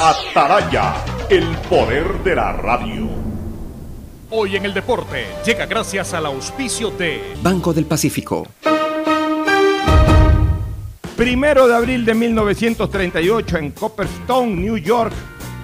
Ataraya, el poder de la radio. Hoy en el deporte llega gracias al auspicio de Banco del Pacífico. Primero de abril de 1938 en Copperstone, New York,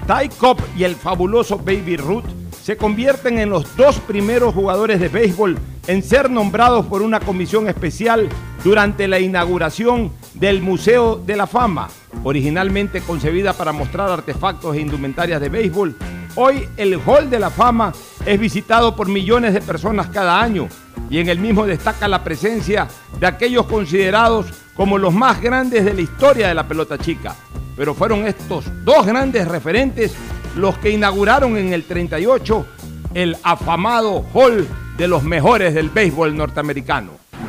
Ty Cobb y el fabuloso Baby Ruth se convierten en los dos primeros jugadores de béisbol en ser nombrados por una comisión especial durante la inauguración del Museo de la Fama, originalmente concebida para mostrar artefactos e indumentarias de béisbol. Hoy el Hall de la Fama es visitado por millones de personas cada año y en el mismo destaca la presencia de aquellos considerados como los más grandes de la historia de la pelota chica. Pero fueron estos dos grandes referentes los que inauguraron en el 38 el afamado Hall de los mejores del béisbol norteamericano.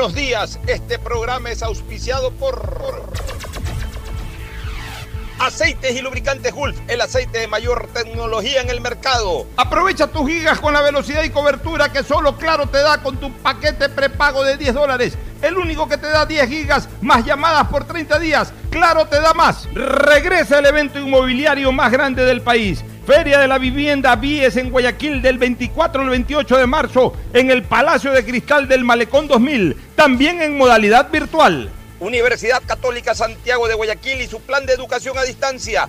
Buenos días, este programa es auspiciado por Aceites y lubricantes Gulf, el aceite de mayor tecnología en el mercado. Aprovecha tus gigas con la velocidad y cobertura que solo Claro te da con tu paquete prepago de 10 dólares. El único que te da 10 gigas más llamadas por 30 días. Claro te da más. Regresa el evento inmobiliario más grande del país. Feria de la Vivienda Vies en Guayaquil del 24 al 28 de marzo en el Palacio de Cristal del Malecón 2000, también en modalidad virtual. Universidad Católica Santiago de Guayaquil y su plan de educación a distancia,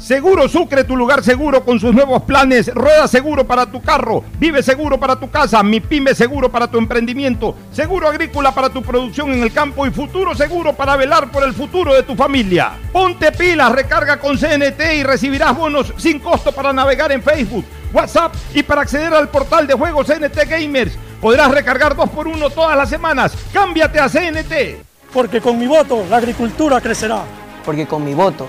Seguro Sucre, tu lugar seguro con sus nuevos planes. Rueda seguro para tu carro, vive seguro para tu casa, mi pyme seguro para tu emprendimiento, seguro agrícola para tu producción en el campo y futuro seguro para velar por el futuro de tu familia. Ponte pilas, recarga con CNT y recibirás bonos sin costo para navegar en Facebook, WhatsApp y para acceder al portal de juegos CNT Gamers. Podrás recargar dos por uno todas las semanas. Cámbiate a CNT. Porque con mi voto la agricultura crecerá. Porque con mi voto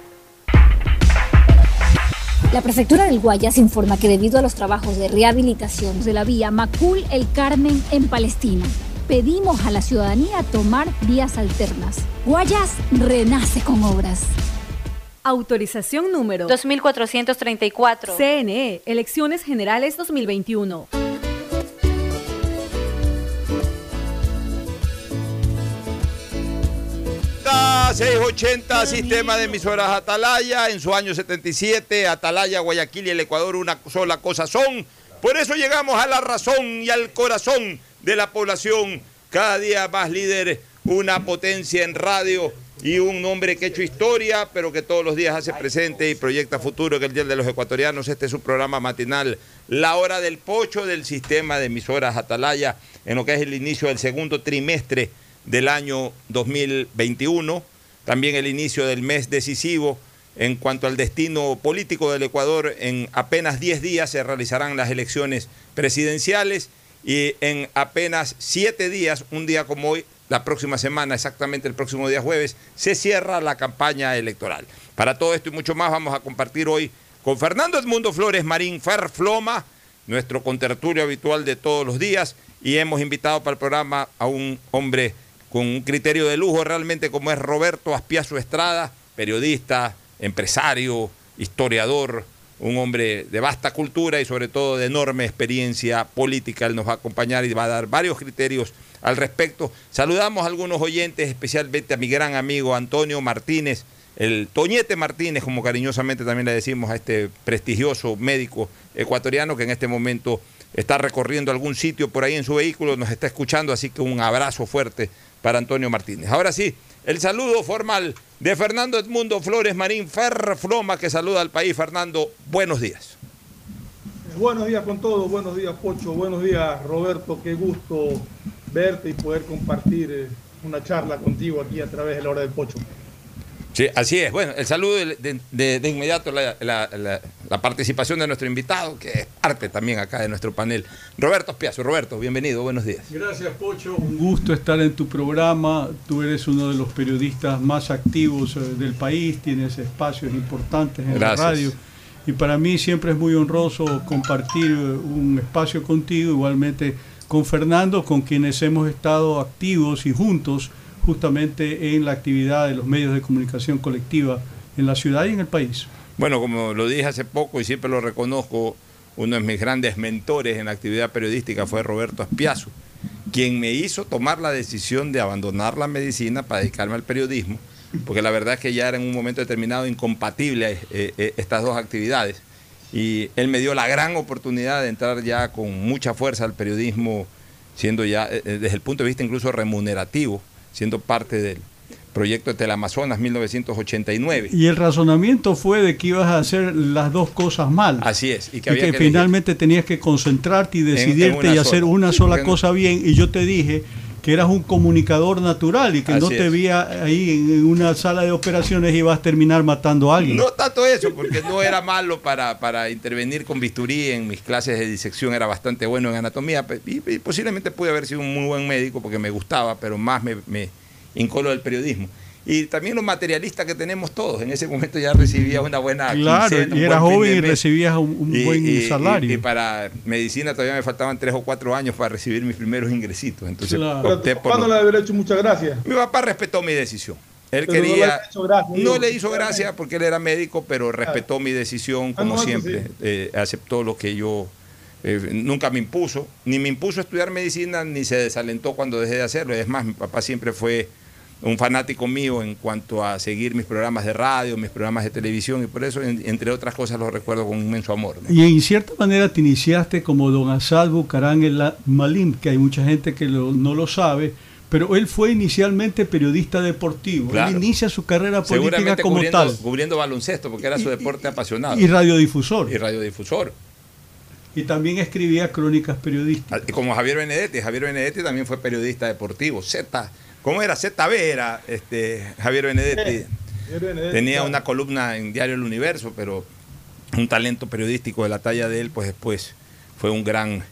La prefectura del Guayas informa que debido a los trabajos de rehabilitación de la vía Macul El Carmen en Palestina, pedimos a la ciudadanía tomar vías alternas. Guayas renace con obras. Autorización número 2434. CNE, Elecciones Generales 2021. 680, sistema de emisoras Atalaya, en su año 77, Atalaya, Guayaquil y el Ecuador una sola cosa son. Por eso llegamos a la razón y al corazón de la población, cada día más líder, una potencia en radio y un hombre que ha hecho historia, pero que todos los días hace presente y proyecta futuro, que el Día de los Ecuatorianos. Este es su programa matinal, La Hora del Pocho del sistema de emisoras Atalaya, en lo que es el inicio del segundo trimestre del año 2021, también el inicio del mes decisivo. En cuanto al destino político del Ecuador, en apenas 10 días se realizarán las elecciones presidenciales y en apenas 7 días, un día como hoy, la próxima semana, exactamente el próximo día jueves, se cierra la campaña electoral. Para todo esto y mucho más vamos a compartir hoy con Fernando Edmundo Flores Marín Ferfloma, nuestro contertulio habitual de todos los días, y hemos invitado para el programa a un hombre con un criterio de lujo realmente como es Roberto Aspiazo Estrada, periodista, empresario, historiador, un hombre de vasta cultura y sobre todo de enorme experiencia política. Él nos va a acompañar y va a dar varios criterios al respecto. Saludamos a algunos oyentes, especialmente a mi gran amigo Antonio Martínez, el Toñete Martínez, como cariñosamente también le decimos a este prestigioso médico ecuatoriano que en este momento está recorriendo algún sitio por ahí en su vehículo, nos está escuchando, así que un abrazo fuerte para Antonio Martínez. Ahora sí, el saludo formal de Fernando Edmundo Flores Marín Ferrofloma, que saluda al país. Fernando, buenos días. Buenos días con todos, buenos días Pocho, buenos días Roberto, qué gusto verte y poder compartir eh, una charla contigo aquí a través de la hora del Pocho. Sí, así es. Bueno, el saludo de, de, inmediato, la, la, participación de nuestro invitado, que es parte también acá de nuestro panel. Roberto Espiazo. Roberto, bienvenido, buenos días. Gracias, Pocho. Un gusto estar en tu programa. Tú eres uno de los periodistas más activos eh, del país, tienes espacios importantes en la radio. Y para mí siempre es muy honroso compartir eh, un espacio contigo, igualmente con Fernando, con quienes hemos estado activos y juntos justamente en la actividad de los medios de comunicación colectiva en la ciudad y en el país. Bueno, como lo dije hace poco y siempre lo reconozco, uno de mis grandes mentores en la actividad periodística fue Roberto Aspiazo, quien me hizo tomar la decisión de abandonar la medicina para dedicarme al periodismo, porque la verdad es que ya era en un momento determinado incompatible eh, eh, estas dos actividades y él me dio la gran oportunidad de entrar ya con mucha fuerza al periodismo, siendo ya eh, desde el punto de vista incluso remunerativo, siendo parte del proyecto de Teleamazonas 1989. Y el razonamiento fue de que ibas a hacer las dos cosas mal. Así es. Y que, finalmente tenías que concentrarte y decidirte y hacer una sola cosa bien. Y yo te dije que eras un comunicador natural y que no te veía ahí en una sala de operaciones y ibas a terminar matando a alguien. No tanto eso, porque no era malo para, para intervenir con bisturí en mis clases de disección, era bastante bueno en anatomía y, posiblemente pude haber sido un muy buen médico porque me gustaba, pero más me, me incoló del periodismo y también los materialistas que tenemos todos. En ese momento ya recibías una buena Claro, y eras joven y recibías un, buen salario. Y, para medicina todavía me faltaban tres o cuatro años para recibir mis primeros ingresitos. Entonces, ¿Cuándo le haber hecho muchas gracias? Mi papá respetó mi decisión. Él quería. No le, hizo gracia porque él era médico, pero respetó mi decisión, como siempre. Eh, aceptó lo que yo. Eh, nunca me impuso, ni me impuso estudiar medicina, ni se desalentó cuando dejé de hacerlo. Es más, mi papá siempre fue un fanático mío en cuanto a seguir mis programas de radio, mis programas de televisión, y por eso, entre otras cosas, lo recuerdo con inmenso amor. Y en cierta manera te iniciaste como don Asad Bucarán el Malim, que hay mucha gente que no lo sabe, pero él fue inicialmente periodista deportivo. Él inicia su carrera política como tal. Cubriendo baloncesto, porque era su deporte apasionado. Y radiodifusor. Y radiodifusor. Y también escribía crónicas periodísticas. Como Javier Benedetti. Javier Benedetti también fue periodista deportivo. Z ¿Cómo era? ZB era este, Javier Benedetti. Tenía una columna en Diario El Universo, pero un talento periodístico de la talla de él, pues después fue un gran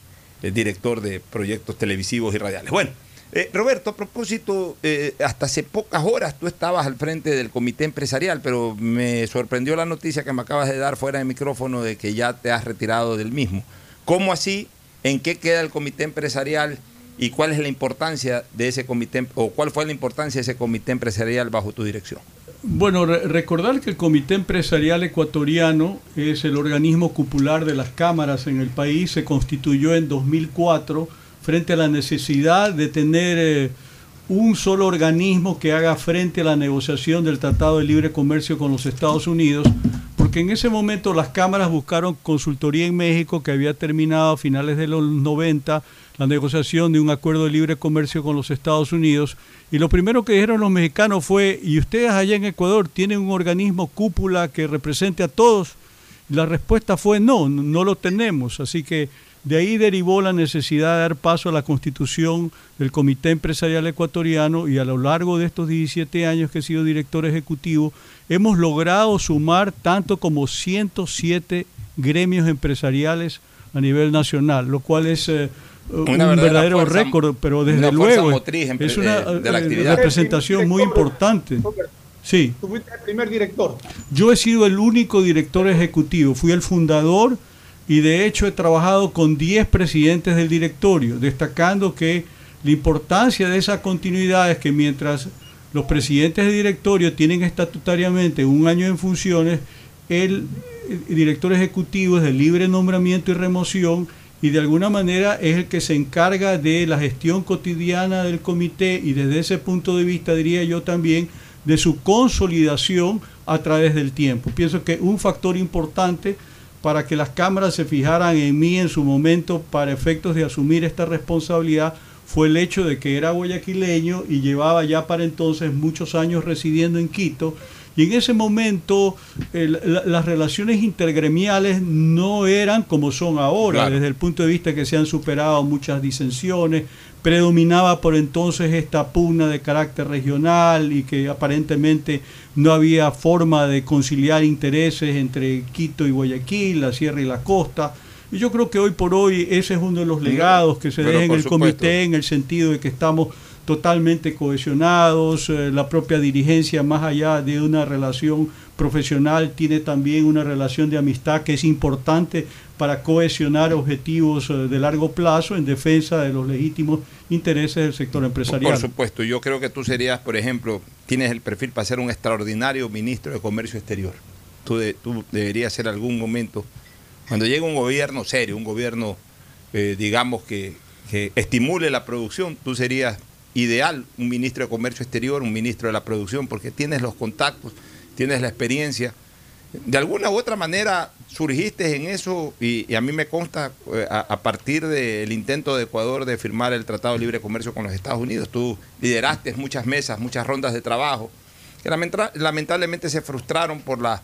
eh, director de proyectos televisivos y radiales. Bueno, eh, Roberto, a propósito, eh, hasta hace pocas horas tú estabas al frente del comité empresarial, pero me sorprendió la noticia que me acabas de dar fuera de micrófono de que ya te has retirado del mismo. ¿Cómo así? ¿En qué queda el comité empresarial? Y cuál es la importancia de ese comité o cuál fue la importancia de ese comité empresarial bajo tu dirección. Bueno, recordar que el Comité Empresarial Ecuatoriano es el organismo cupular de las cámaras en el país, se constituyó en 2004 frente a la necesidad de tener eh, un solo organismo que haga frente a la negociación del Tratado de Libre Comercio con los Estados Unidos, porque en ese momento las cámaras buscaron consultoría en México que había terminado a finales de los 90 la negociación de un acuerdo de libre comercio con los Estados Unidos. Y lo primero que dijeron los mexicanos fue, ¿y ustedes allá en Ecuador tienen un organismo cúpula que represente a todos? La respuesta fue no, no lo tenemos, así que de ahí derivó la necesidad de dar paso a la constitución del Comité Empresarial Ecuatoriano. Y a lo largo de estos 17 años que he sido director ejecutivo, hemos logrado sumar tanto como 107 gremios empresariales a nivel nacional, lo cual es eh, un verdadero récord, pero desde luego es una eh, representación muy importante. Sí. Tú fuiste el primer director. Yo he sido el único director ejecutivo, fui el fundador y de hecho he trabajado con 10 presidentes del directorio, destacando que la importancia de esa continuidad es que mientras los presidentes del directorio tienen estatutariamente un año en funciones, el director ejecutivo es de libre nombramiento y remoción y de alguna manera es el que se encarga de la gestión cotidiana del comité y desde ese punto de vista diría yo también de su consolidación a través del tiempo. Pienso que un factor importante para que las cámaras se fijaran en mí en su momento para efectos de asumir esta responsabilidad fue el hecho de que era guayaquileño y llevaba ya para entonces muchos años residiendo en Quito. Y en ese momento las relaciones intergremiales no eran como son ahora, desde el punto de vista que se han superado muchas disensiones, predominaba por entonces esta pugna de carácter regional y que aparentemente no había forma de conciliar intereses entre Quito y Guayaquil, la sierra y la costa. Y yo creo que hoy por hoy ese es uno de los legados que se deja en el comité en el sentido de que estamos totalmente cohesionados, eh, la propia dirigencia más allá de una relación profesional tiene también una relación de amistad que es importante para cohesionar objetivos eh, de largo plazo en defensa de los legítimos intereses del sector empresarial. Por supuesto, yo creo que tú serías, por ejemplo, tienes el perfil para ser un extraordinario ministro de Comercio Exterior. Tú, tú deberías ser algún momento, cuando llegue un gobierno serio, un gobierno, eh, digamos, que, que estimule la producción, tú serías ideal un ministro de Comercio Exterior, un ministro de la producción, porque tienes los contactos, tienes la experiencia de alguna u otra manera surgiste en eso y, a mí me consta eh, a, partir del intento de Ecuador de firmar el Tratado de Libre Comercio con los Estados Unidos. Tú lideraste muchas mesas, muchas rondas de trabajo que lamentablemente se frustraron por la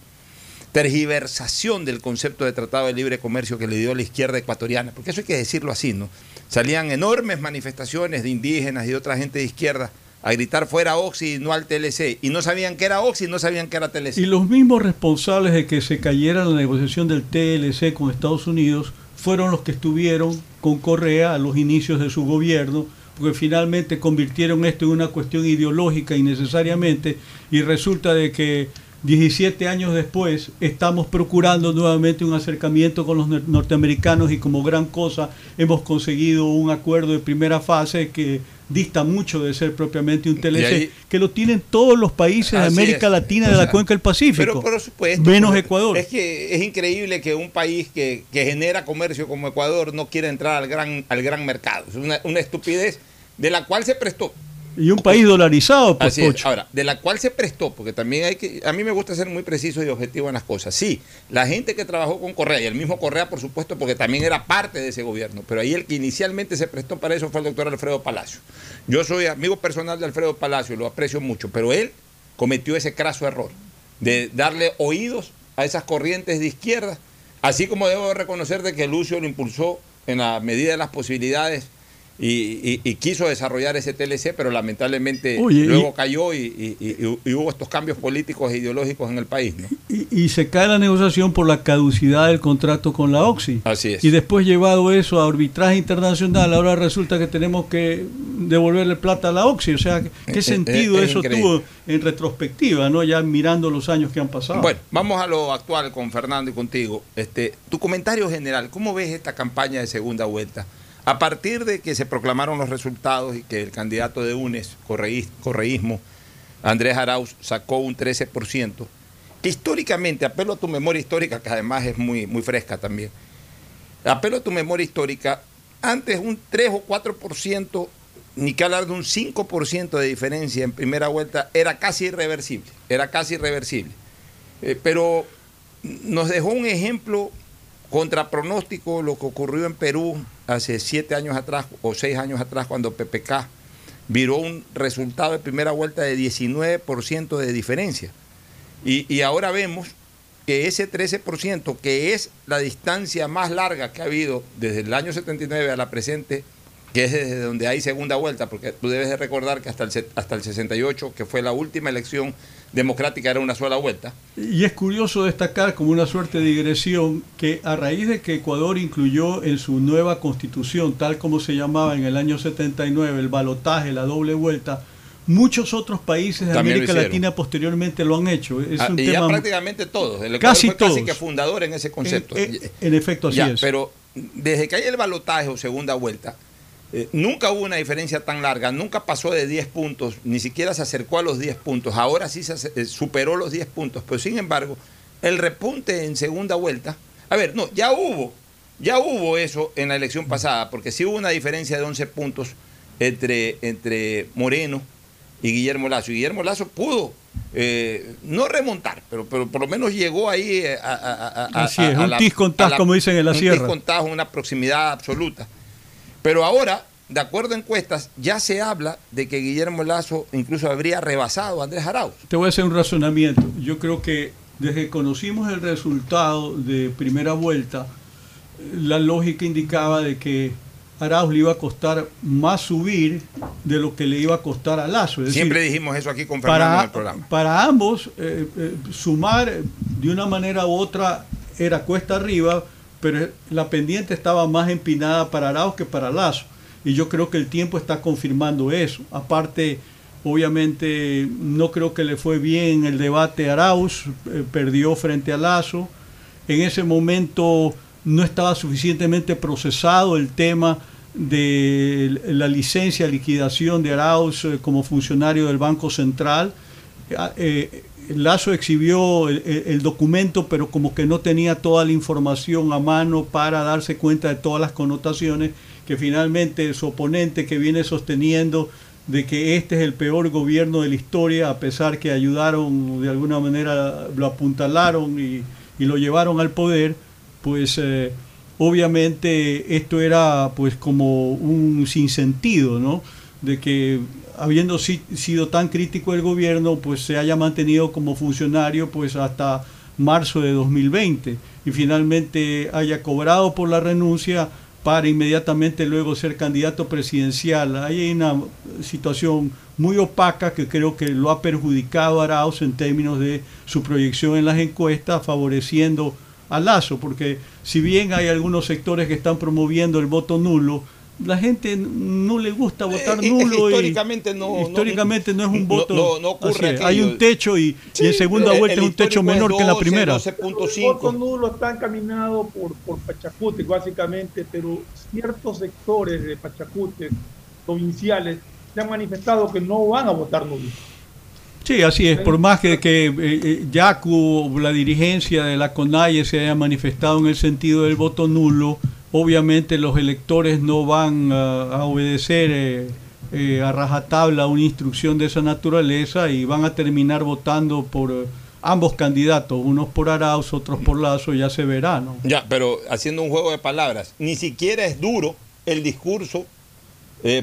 tergiversación del concepto de Tratado de Libre Comercio que le dio la izquierda ecuatoriana, porque eso hay que decirlo así, ¿no? Salían enormes manifestaciones de indígenas y de otra gente de izquierda a gritar fuera Oxy, no al TLC. Y no sabían que era Oxy, no sabían que era TLC. Y los mismos responsables de que se cayera la negociación del TLC con Estados Unidos fueron los que estuvieron con Correa a los inicios de su gobierno, porque finalmente convirtieron esto en una cuestión ideológica innecesariamente, y resulta de que 17 años después estamos procurando nuevamente un acercamiento con los norteamericanos y como gran cosa hemos conseguido un acuerdo de primera fase que dista mucho de ser propiamente un TLC, que lo tienen todos los países de América Latina de la cuenca del Pacífico. Pero por supuesto. Menos Ecuador. Es que es increíble que un país que, genera comercio como Ecuador no quiera entrar al gran, al gran mercado. Es una, una estupidez de la cual se prestó y un país dolarizado, pues, Ahora, de la cual se prestó, porque también hay que. A mí me gusta ser muy preciso y objetivo en las cosas. Sí, la gente que trabajó con Correa, y el mismo Correa, por supuesto, porque también era parte de ese gobierno, pero ahí el que inicialmente se prestó para eso fue el doctor Alfredo Palacio. Yo soy amigo personal de Alfredo Palacio lo aprecio mucho, pero él cometió ese craso error de darle oídos a esas corrientes de izquierda, así como debo reconocer de que Lucio lo impulsó en la medida de las posibilidades y, quiso desarrollar ese TLC, pero lamentablemente luego cayó y, hubo estos cambios políticos e ideológicos en el país. Y, se cae la negociación por la caducidad del contrato con la OXI. Así es. Y después llevado eso a arbitraje internacional, ahora resulta que tenemos que devolverle plata a la OXI. O sea, ¿qué sentido eso tuvo en retrospectiva, no ya mirando los años que han pasado? Bueno, vamos a lo actual con Fernando y contigo. Este, tu comentario general, ¿cómo ves esta campaña de segunda vuelta? A partir de que se proclamaron los resultados y que el candidato de UNES, correísmo, Andrés Arauz, sacó un 13%, que históricamente, apelo a tu memoria histórica, que además es muy, muy fresca también, apelo a tu memoria histórica, antes un 3 o 4%, ni que hablar de un 5% de diferencia en primera vuelta, era casi irreversible, era casi irreversible. Eh, pero nos dejó un ejemplo contra pronóstico lo que ocurrió en Perú hace siete años atrás o seis años atrás cuando PPK viró un resultado de primera vuelta de 19% de diferencia. Y, y ahora vemos que ese 13%, que es la distancia más larga que ha habido desde el año 79 a la presente, que es desde donde hay segunda vuelta, porque tú debes de recordar que hasta el, hasta el 68, que fue la última elección democrática, era una sola vuelta. Y es curioso destacar como una suerte de digresión que a raíz de que Ecuador incluyó en su nueva constitución, tal como se llamaba en el año 79, el balotaje, la doble vuelta, Muchos otros países de América Latina posteriormente lo han hecho. Es ah, y ya prácticamente todos. El casi fue casi que fundador en ese concepto. En, en efecto, así es. Pero desde que hay el balotaje o segunda vuelta, eh, nunca hubo una diferencia tan larga, nunca pasó de 10 puntos, ni siquiera se acercó a los 10 puntos. Ahora sí se eh, superó los 10 puntos, pero sin embargo, el repunte en segunda vuelta. A ver, no, ya hubo, ya hubo eso en la elección pasada, porque sí hubo una diferencia de 11 puntos entre, entre Moreno y Guillermo Lazo. Y Guillermo Lazo pudo eh, no remontar, pero, pero por lo menos llegó ahí a, a, a, Así es, un tis como dicen en la sierra. Un tis una proximidad absoluta. Pero ahora, de acuerdo a encuestas, ya se habla de que Guillermo Lazo incluso habría rebasado a Andrés Arauz. Te voy a hacer un razonamiento. Yo creo que desde que conocimos el resultado de primera vuelta, la lógica indicaba de que Arauz le iba a costar más subir de lo que le iba a costar a Lazo. Siempre dijimos eso aquí con Fernando para, en el programa. Para ambos, eh, eh, sumar de una manera u otra era cuesta arriba, pero la pendiente estaba más empinada para Arauz que para Lazo. Y yo creo que el tiempo está confirmando eso. Aparte, obviamente, no creo que le fue bien el debate a Arauz, eh, perdió frente a Lazo. En ese momento no estaba suficientemente procesado el tema de la licencia, liquidación de Arauz eh, como funcionario del Banco Central. Ah, eh, Lazo exhibió el, documento, pero como que no tenía toda la información a mano para darse cuenta de todas las connotaciones que finalmente su oponente que viene sosteniendo de que este es el peor gobierno de la historia, a pesar que ayudaron de alguna manera, lo apuntalaron y, lo llevaron al poder, pues eh, obviamente esto era pues como un sinsentido, ¿no? De que habiendo sido tan crítico el gobierno, pues se haya mantenido como funcionario pues hasta marzo de 2020 y finalmente haya cobrado por la renuncia para inmediatamente luego ser candidato presidencial. Hay una situación muy opaca que creo que lo ha perjudicado a Arauz en términos de su proyección en las encuestas, favoreciendo a Lazo, porque si bien hay algunos sectores que están promoviendo el voto nulo, la gente no le gusta votar eh, nulo. históricamente no, históricamente no, es un voto. No, ocurre hay un techo y, en segunda vuelta es un techo menor que en la primera. El voto nulo está encaminado por, por Pachacute, básicamente, pero ciertos sectores de Pachacute, provinciales, se han manifestado que no van a votar nulo. Sí, así es. Por más que, que eh, eh, Yacu, la dirigencia de la CONAIE se haya manifestado en el sentido del voto nulo, obviamente los electores no van a, obedecer eh, a rajatabla una instrucción de esa naturaleza y van a terminar votando por ambos candidatos, unos por Arauz, otros por Lazo, ya se verá, ¿no? Ya, pero haciendo un juego de palabras, ni siquiera es duro el discurso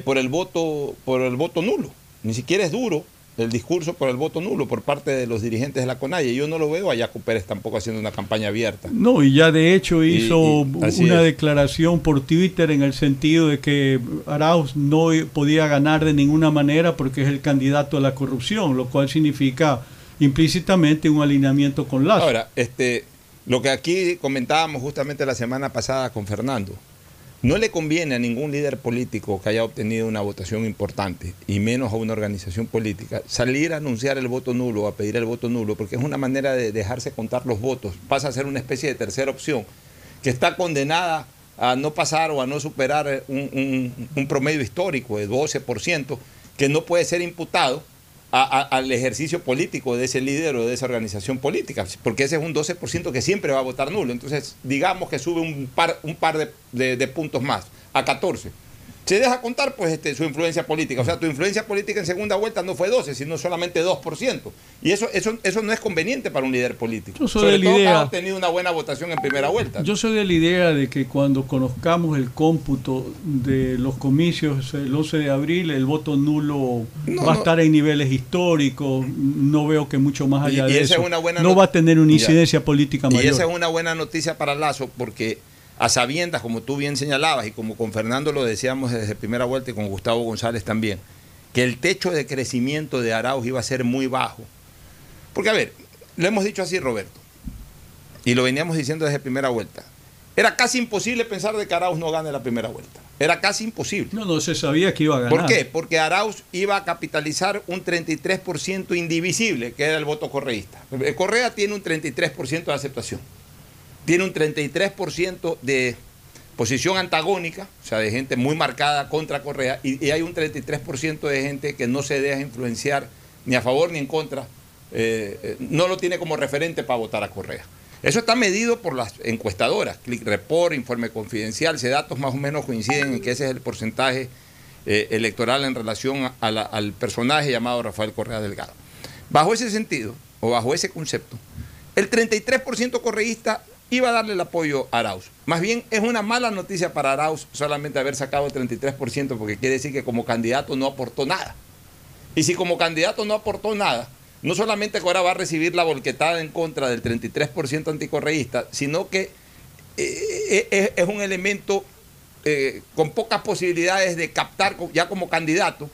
por el voto por el voto nulo, ni siquiera es duro el discurso por el voto nulo por parte de los dirigentes de la CONAIE. Yo no lo veo a Yacu Pérez tampoco haciendo una campaña abierta. No, y ya de hecho hizo una declaración por Twitter en el sentido de que Arauz no podía ganar de ninguna manera porque es el candidato a la corrupción, lo cual significa implícitamente un alineamiento con Lazo. Ahora, este, lo que aquí comentábamos justamente la semana pasada con Fernando, no le conviene a ningún líder político que haya obtenido una votación importante, y menos a una organización política, salir a anunciar el voto nulo, a pedir el voto nulo, porque es una manera de dejarse contar los votos. Pasa a ser una especie de tercera opción, que está condenada a no pasar o a no superar un, un promedio histórico de 12%, que no puede ser imputado al ejercicio político de ese líder o de esa organización política, porque ese es un 12% que siempre va a votar nulo. Entonces, digamos que sube un par, un par de, puntos más, a 14. Se deja contar pues este, su influencia política. O sea, tu influencia política en segunda vuelta no fue 12, sino solamente 2%. Y eso, eso, eso no es conveniente para un líder político. Yo soy Sobre de la todo idea- ha tenido una buena votación en primera vuelta. Yo soy de la idea de que cuando conozcamos el cómputo de los comicios el 11 de abril, el voto nulo No, va a no. estar en niveles históricos. No veo que mucho más Y- allá y de esa eso. es una buena no va a tener una Ya. incidencia política Y mayor. esa es una buena noticia para Lazo porque a sabiendas, como tú bien señalabas y como con Fernando lo decíamos desde primera vuelta y con Gustavo González también, que el techo de crecimiento de Arauz iba a ser muy bajo. Porque a ver, lo hemos dicho así Roberto, y lo veníamos diciendo desde primera vuelta. Era casi imposible pensar de que Arauz no gane la primera vuelta. Era casi imposible. No, no se sabía que iba a ganar. ¿Por qué? Porque Arauz iba a capitalizar un 33% indivisible, que era el voto correísta. Eh, Correa tiene un 33% de aceptación. Tiene un 33% de posición antagónica, o sea, de gente muy marcada contra Correa, y, hay un 33% de gente que no se deja influenciar ni a favor ni en contra, eh, eh, no lo tiene como referente para votar a Correa. Eso está medido por las encuestadoras, Click Report, Informe Confidencial, ese datos más o menos coinciden en que ese es el porcentaje eh, electoral en relación al personaje llamado Rafael Correa Delgado. Bajo ese sentido, o bajo ese concepto, el 33% correísta iba a darle el apoyo a Arauz. Más bien es una mala noticia para Arauz solamente haber sacado el 33%, porque quiere decir que como candidato no aportó nada. Y si como candidato no aportó nada, no solamente ahora va a recibir la volquetada en contra del 33% anticorreísta, sino que eh, eh, es un elemento eh, con pocas posibilidades de captar ya como candidato.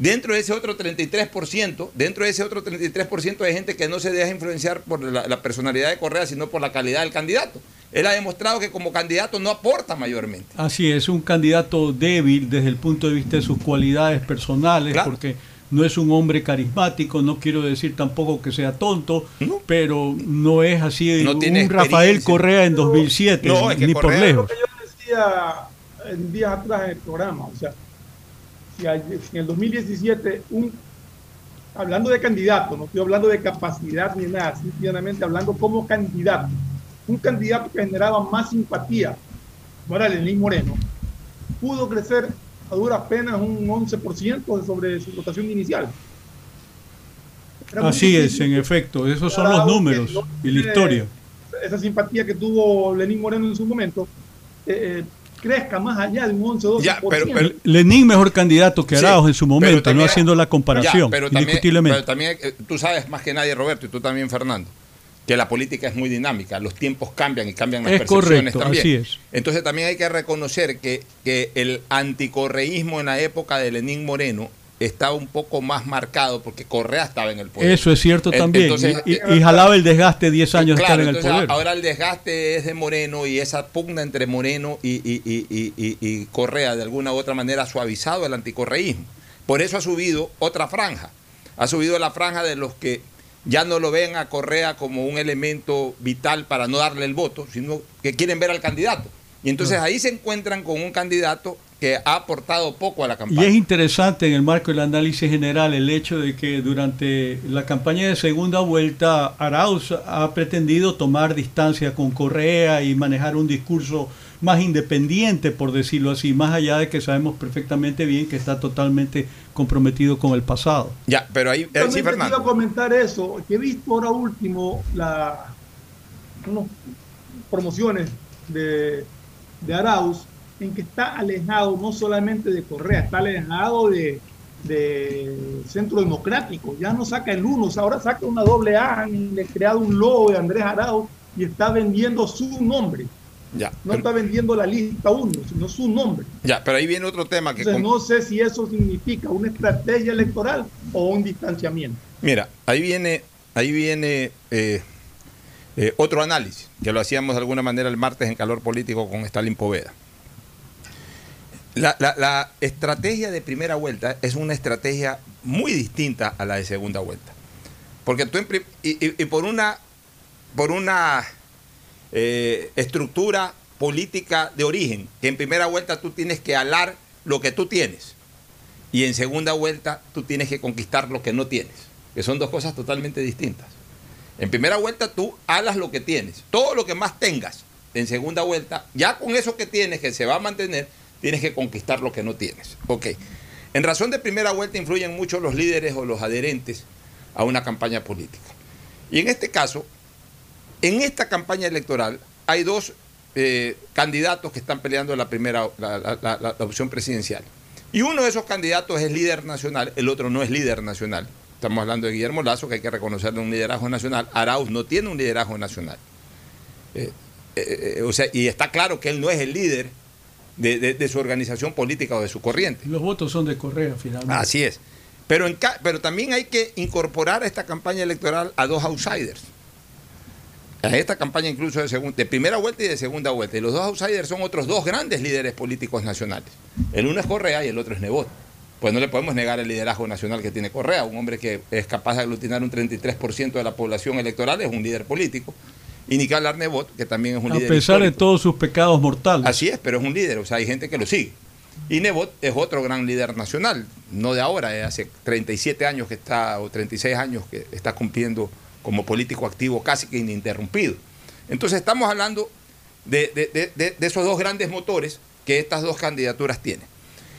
Dentro de ese otro 33%, dentro de ese otro 33% de gente que no se deja influenciar por la, la personalidad de Correa, sino por la calidad del candidato. Él ha demostrado que como candidato no aporta mayormente. Así es, un candidato débil desde el punto de vista de sus cualidades personales, Claro. porque no es un hombre carismático, no quiero decir tampoco que sea tonto, pero no es así No tiene un Rafael. Correa en 2007, No, es que ni por lejos. Lo que yo decía en días atrás en el programa, o sea, si, en el 2017, un, hablando de candidato, no estoy hablando de capacidad ni nada, simplemente hablando como candidato, un candidato que generaba más simpatía, era Lenín Moreno, pudo crecer a duras penas un 11% sobre su votación inicial. Era Así es, en efecto, esos son los números no y la historia. Esa simpatía que tuvo Lenín Moreno en su momento eh, eh, crezca más allá de un 11 12%. Ya, pero- pero- Lenín mejor candidato que Sí, Arauz en su momento, no también- haciendo la comparación, Ya, pero también, indiscutiblemente. pero también, eh, tú sabes más que nadie, Roberto, y tú también, Fernando, que la política es muy dinámica, los tiempos cambian y cambian las Es percepciones correcto, también. así es. Entonces también hay que reconocer que, que el anticorreísmo en la época de Lenín Moreno estaba un poco más marcado porque Correa estaba en el poder. Eso es cierto también. entonces, y, y- eh, y jalaba el desgaste 10 años de Claro, estar en el poder. ahora el desgaste es de Moreno y esa pugna entre Moreno y, y- y- y- y- y Correa de alguna u otra manera ha suavizado el anticorreísmo. Por eso ha subido otra franja. Ha subido la franja de los que ya no lo ven a Correa como un elemento vital para no darle el voto, sino que quieren ver al candidato. Y entonces ahí se encuentran con un candidato que ha aportado poco a la Y campaña. es interesante en el marco del análisis general el hecho de que durante la campaña de segunda vuelta Arauz ha pretendido tomar distancia con Correa y manejar un discurso más independiente, por decirlo así, más allá de que sabemos perfectamente bien que está totalmente comprometido con el pasado. Ya, pero ahí, eh, sí, Realmente te iba Fernando. a comentar eso, que he visto ahora último la unas promociones de, de Arauz en que está alejado no solamente de Correa, está alejado de, de Centro Democrático, ya no saca el uno, ahora saca una doble A, han creado un logo de Andrés Arauz y está vendiendo su nombre, Ya, no está vendiendo la lista uno, sino su nombre. ya, pero ahí viene otro tema que... Entonces con- no sé si eso significa una estrategia electoral o un distanciamiento. Mira, ahí viene, ahí viene eh, eh, otro análisis, que lo hacíamos de alguna manera el martes en Calor Político con Stalin Poveda. La, la- estrategia de primera vuelta es una estrategia muy distinta a la de segunda vuelta. Porque tú y- y por una, por una eh, estructura política de origen, que en primera vuelta tú tienes que alar lo que tú tienes. Y en segunda vuelta tú tienes que conquistar lo que no tienes, que son dos cosas totalmente distintas. En primera vuelta tú alas lo que tienes, todo lo que más tengas. En segunda vuelta, ya con eso que tienes, que se va a mantener, tienes que conquistar lo que no tienes. Ok. En razón de primera vuelta influyen mucho los líderes o los adherentes a una campaña política. Y en este caso, en esta campaña electoral hay dos eh, candidatos que están peleando la primera la, opción presidencial. Y uno de esos candidatos es líder nacional, el otro no es líder nacional. Estamos hablando de Guillermo Lazo, que hay que reconocerle un liderazgo nacional. Arauz no tiene un liderazgo nacional. Eh, eh, o sea, y está claro que él no es el líder de, su organización política o de su corriente. Los votos son de Correa, finalmente. Así es. Pero, en, pero también hay que incorporar a esta campaña electoral a dos outsiders. A esta campaña incluso de, segunda, de primera vuelta y de segunda vuelta. Y los dos outsiders son otros dos grandes líderes políticos nacionales. El uno es Correa y el otro es Nebot. Pues no le podemos negar el liderazgo nacional que tiene Correa. Un hombre que es capaz de aglutinar un 33% de la población electoral es un líder político y Nicolás Arnebot, que también es un líder. A pesar de todos sus pecados mortales. Así es, pero es un líder, o sea, hay gente que lo sigue. Y Nebot es otro gran líder nacional, no de ahora, es hace 37 años que está, o 36 años que está cumpliendo como político activo casi que ininterrumpido. Entonces estamos hablando de, de esos dos grandes motores que estas dos candidaturas tienen.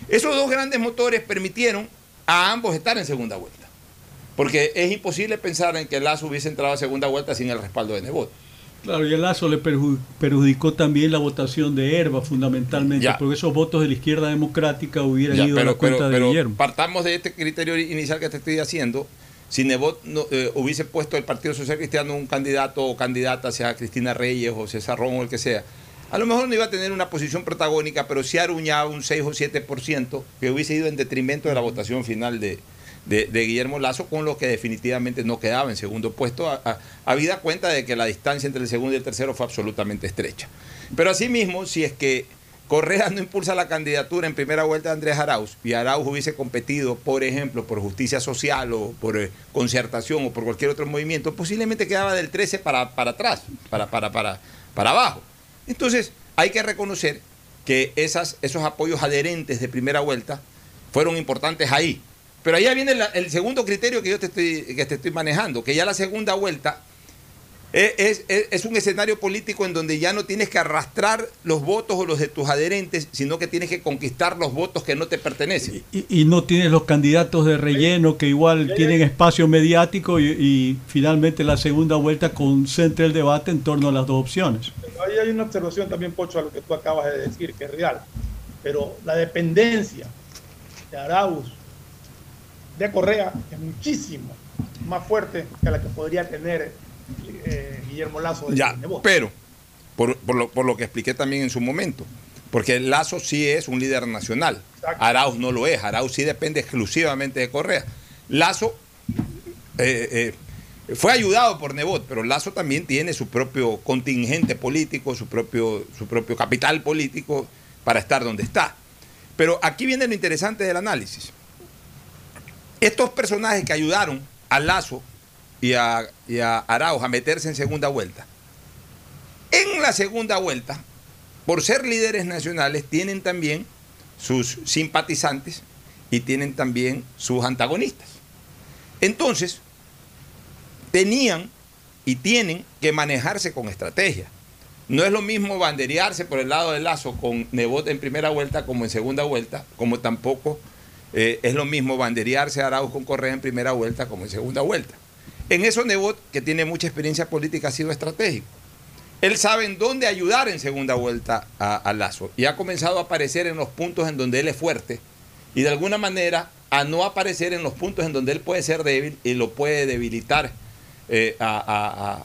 Esos dos grandes motores permitieron a ambos estar en segunda vuelta. Porque es imposible pensar en que Lazo hubiese entrado a segunda vuelta sin el respaldo de Nebot. Claro, y el Lazo le perjudicó también la votación de Herba, fundamentalmente, porque esos votos de la izquierda democrática hubieran ido a la cuenta de Guillermo. Partamos de este criterio inicial que te estoy haciendo. Si Nebot no, eh, hubiese puesto el Partido Social Cristiano un candidato o candidata, sea Cristina Reyes o César Ron o el que sea, a lo mejor no iba a tener una posición protagónica, pero sí aruñaba un 6 o 7% que hubiese ido en detrimento de la votación final de, de, Guillermo Lazo, con lo que definitivamente no quedaba en segundo puesto, a, habida cuenta de que la distancia entre el segundo y el tercero fue absolutamente estrecha. Pero asimismo, si es que Correa no impulsa la candidatura en primera vuelta de Andrés Arauz y Arauz hubiese competido, por ejemplo, por justicia social o por eh, concertación o por cualquier otro movimiento, posiblemente quedaba del 13 para, para atrás, para, para, para, para abajo. Entonces, hay que reconocer que esas, esos apoyos adherentes de primera vuelta fueron importantes ahí. Pero allá viene el segundo criterio que yo te estoy, que te estoy manejando, que ya la segunda vuelta es, es, un escenario político en donde ya no tienes que arrastrar los votos o los de tus adherentes, sino que tienes que conquistar los votos que no te pertenecen. Y, no tienes los candidatos de relleno que igual tienen espacio mediático y, finalmente la segunda vuelta concentra el debate en torno a las dos opciones. Ahí hay una observación también, Pocho, a lo que tú acabas de decir, que es real. Pero la dependencia de Arauz de Correa es muchísimo más fuerte que la que podría tener eh, Guillermo Lazo de ya, Pero, por, lo, que expliqué también en su momento, porque Lazo sí es un líder nacional, Arauz no lo es, Arauz sí depende exclusivamente de Correa. Lazo eh, eh, fue ayudado por Nebot, pero Lazo también tiene su propio contingente político, su propio, su propio capital político para estar donde está. Pero aquí viene lo interesante del análisis. Estos personajes que ayudaron a Lazo y a, y a meterse en segunda vuelta, en la segunda vuelta, por ser líderes nacionales, tienen también sus simpatizantes y tienen también sus antagonistas. Entonces, tenían y tienen que manejarse con estrategia. No es lo mismo banderearse por el lado del lazo con Nebot en primera vuelta como en segunda vuelta, como tampoco eh, es lo mismo banderearse a Arauz con Correa en primera vuelta como en segunda vuelta. En eso Nebot, que tiene mucha experiencia política, ha sido estratégico. Él sabe en dónde ayudar en segunda vuelta a, Lazo y ha comenzado a aparecer en los puntos en donde él es fuerte y de alguna manera a no aparecer en los puntos en donde él puede ser débil y lo puede debilitar eh, a,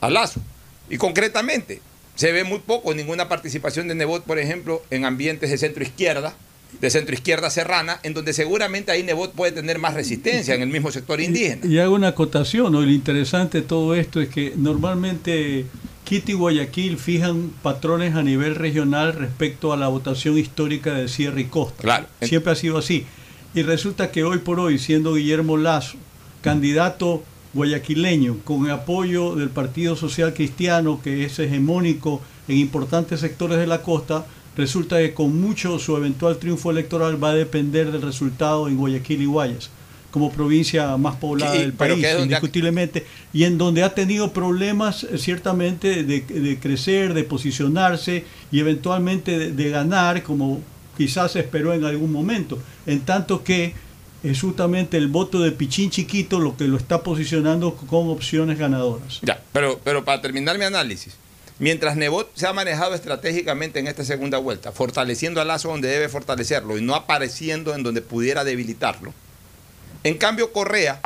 a, Lazo. Y concretamente, se ve muy poco ninguna participación de Nebot, por ejemplo, en ambientes de centro izquierda, de centro izquierda serrana, en donde seguramente ahí Nebot puede tener más resistencia en el mismo sector indígena. Y, hago una acotación, ¿no? lo interesante de todo esto es que normalmente Quito y Guayaquil fijan patrones a nivel regional respecto a la votación histórica de Sierra y Costa. Claro. Siempre ha sido así. Y resulta que hoy por hoy, siendo Guillermo Lazo candidato guayaquileño con apoyo del Partido Social Cristiano, que es hegemónico en importantes sectores de la costa, resulta que con mucho su eventual triunfo electoral va a depender del resultado en Guayaquil y Guayas, como provincia más poblada del país, indiscutiblemente, y en donde ha tenido problemas eh, ciertamente de, crecer, de posicionarse y eventualmente de, ganar, como quizás se esperó en algún momento, en tanto que es justamente el voto de Pichín Chiquito lo que lo está posicionando con opciones ganadoras. Ya, pero, pero para terminar mi análisis, mientras Nebot se ha manejado estratégicamente en esta segunda vuelta, fortaleciendo a Lazo donde debe fortalecerlo y no apareciendo en donde pudiera debilitarlo, en cambio Correa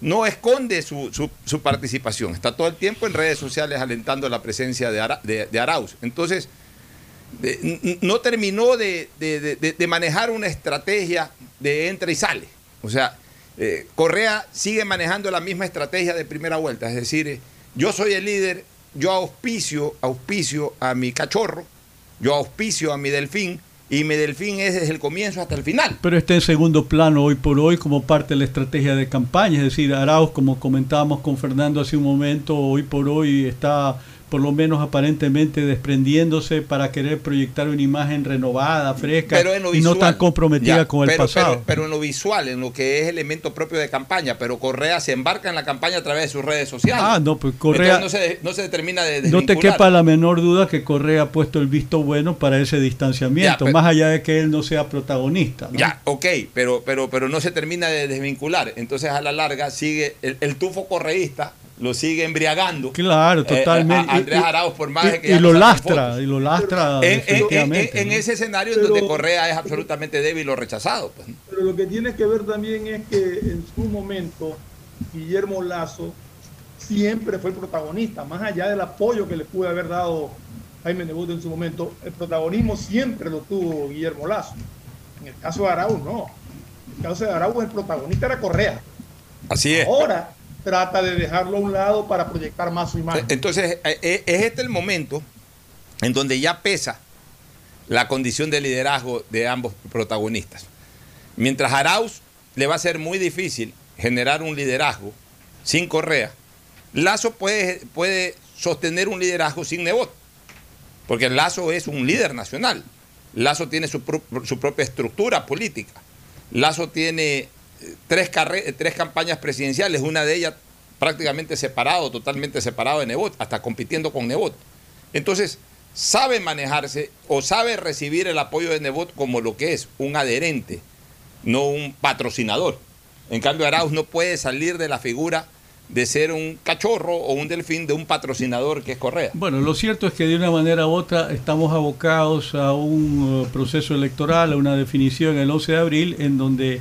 no esconde su, participación, está todo el tiempo en redes sociales alentando la presencia de, de, Arauz. Entonces, no terminó de, de, manejar una estrategia de entra y sale. O sea, eh, Correa sigue manejando la misma estrategia de primera vuelta, es decir, eh, yo soy el líder, yo auspicio, auspicio a mi cachorro, yo auspicio a mi delfín, y mi delfín es desde el comienzo hasta el final. Pero está en segundo plano hoy por hoy como parte de la estrategia de campaña, es decir, Arauz, como comentábamos con Fernando hace un momento, hoy por hoy está por lo menos aparentemente desprendiéndose para querer proyectar una imagen renovada, fresca y no tan comprometida con el pasado. Pero, en lo visual, en lo que es elemento propio de campaña, pero Correa se embarca en la campaña a través de sus redes sociales. Ah, no, pues Correa no se, no se, determina de No te quepa la menor duda que Correa ha puesto el visto bueno para ese distanciamiento, más allá de que él no sea protagonista. Ya, ok, pero, pero, pero no se termina de desvincular. Entonces a la larga sigue el, el tufo correísta lo sigue embriagando. Claro, eh, totalmente. Andrés Arauz, por más y, que y lo lastra, y lo lastra. En, en, ese escenario en donde Correa es absolutamente débil o rechazado. Pues. Pero lo que tiene que ver también es que en su momento Guillermo Lazo siempre fue el protagonista, más allá del apoyo que le pudo haber dado Jaime Nebot en su momento, el protagonismo siempre lo tuvo Guillermo Lazo. En el caso de Arauz, no. En el caso de Arauz, el protagonista era Correa. Así es. Ahora, trata de dejarlo a un lado para proyectar más su imagen. Entonces, eh, eh, es este el momento en donde ya pesa la condición de liderazgo de ambos protagonistas. Mientras Arauz le va a ser muy difícil generar un liderazgo sin Correa, Lazo puede, puede sostener un liderazgo sin Nebot, porque Lazo es un líder nacional. Lazo tiene su propia estructura política. Lazo tiene tres, tres campañas presidenciales, una de ellas prácticamente separado, totalmente separado de Nebot, hasta compitiendo con Nebot. Entonces, sabe manejarse o sabe recibir el apoyo de Nebot como lo que es, un adherente, no un patrocinador. En cambio, Arauz no puede salir de la figura de ser un cachorro o un delfín de un patrocinador que es Correa. Bueno, lo cierto es que de una manera u otra estamos abocados a un uh, proceso electoral, a una definición el 11 de abril, en donde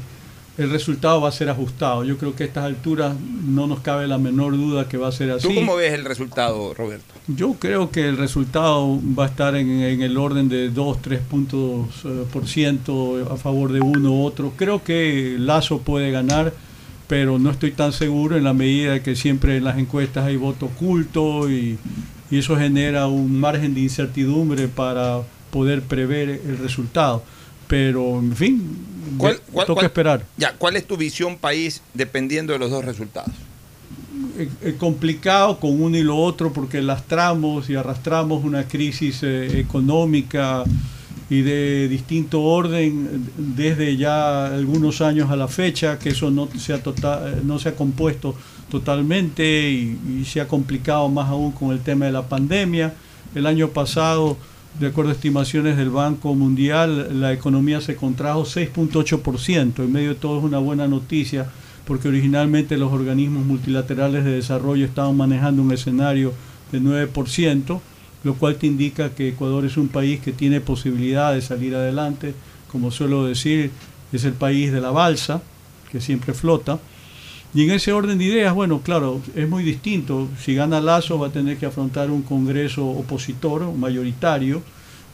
el resultado va a ser ajustado. Yo creo que a estas alturas no nos cabe la menor duda que va a ser así. ¿Tú cómo ves el resultado, Roberto? Yo creo que el resultado va a estar en, el orden de 2, 3 puntos eh, por ciento a favor de uno u otro. Creo que Lazo puede ganar, pero no estoy tan seguro en la medida que siempre en las encuestas hay voto oculto y, y eso genera un margen de incertidumbre para poder prever el resultado. Pero, en fin, ¿Cuál, toca esperar. Ya, ¿cuál es tu visión país dependiendo de los dos resultados? Es, eh, eh, complicado con uno y lo otro porque lastramos y arrastramos una crisis eh, económica y de distinto orden desde ya algunos años a la fecha, que eso no se ha, total, no se ha compuesto totalmente y, y se ha complicado más aún con el tema de la pandemia. El año pasado de acuerdo a estimaciones del Banco Mundial, la economía se contrajo 6.8%. En medio de todo es una buena noticia porque originalmente los organismos multilaterales de desarrollo estaban manejando un escenario de 9%, lo cual te indica que Ecuador es un país que tiene posibilidad de salir adelante. Como suelo decir, es el país de la balsa, que siempre flota. Y en ese orden de ideas, bueno, claro, es muy distinto. Si gana Lazo va a tener que afrontar un Congreso opositor, mayoritario,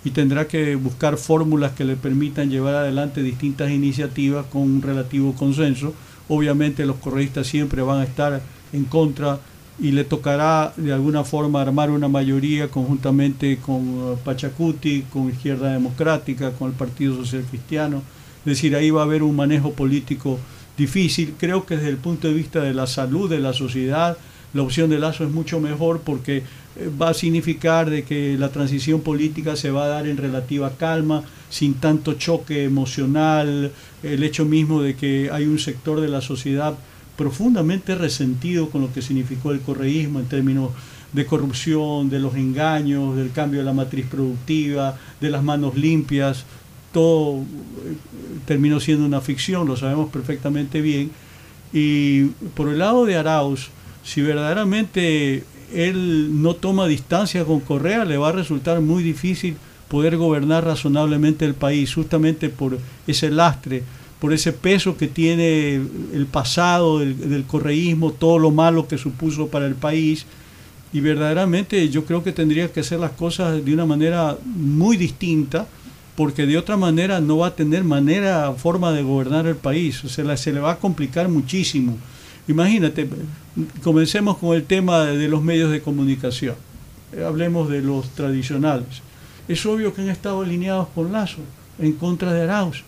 y tendrá que buscar fórmulas que le permitan llevar adelante distintas iniciativas con un relativo consenso. Obviamente los correístas siempre van a estar en contra y le tocará de alguna forma armar una mayoría conjuntamente con uh, Pachacuti, con Izquierda Democrática, con el Partido Social Cristiano. Es decir, ahí va a haber un manejo político difícil. Creo que desde el punto de vista de la salud de la sociedad, la opción de Lazo es mucho mejor porque eh, va a significar de que la transición política se va a dar en relativa calma, sin tanto choque emocional, el hecho mismo de que hay un sector de la sociedad profundamente resentido con lo que significó el correísmo en términos de corrupción, de los engaños, del cambio de la matriz productiva, de las manos limpias, todo terminó siendo una ficción, lo sabemos perfectamente bien. Y por el lado de Arauz, si verdaderamente él no toma distancia con Correa, le va a resultar muy difícil poder gobernar razonablemente el país, justamente por ese lastre, por ese peso que tiene el pasado del, correísmo, todo lo malo que supuso para el país. Y verdaderamente yo creo que tendría que hacer las cosas de una manera muy distinta, porque de otra manera no va a tener manera, forma de gobernar el país, se, se le va a complicar muchísimo. Imagínate, comencemos con el tema de los medios de comunicación, eh, hablemos de los tradicionales. Es obvio que han estado alineados con Lazo, en contra de Arauz.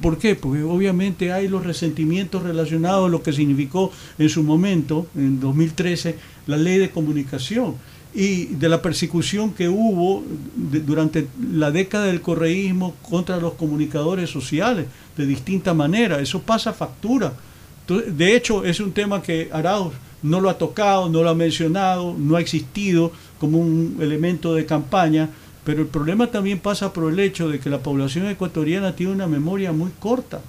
¿Por qué? Porque obviamente hay los resentimientos relacionados a lo que significó en su momento, en 2013, la ley de comunicación y de la persecución que hubo durante la década del correísmo contra los comunicadores sociales de distinta manera. Eso pasa factura. De hecho, es un tema que Arauz no lo ha tocado, no lo ha mencionado, no ha existido como un elemento de campaña, pero el problema también pasa por el hecho de que la población ecuatoriana tiene una memoria muy corta.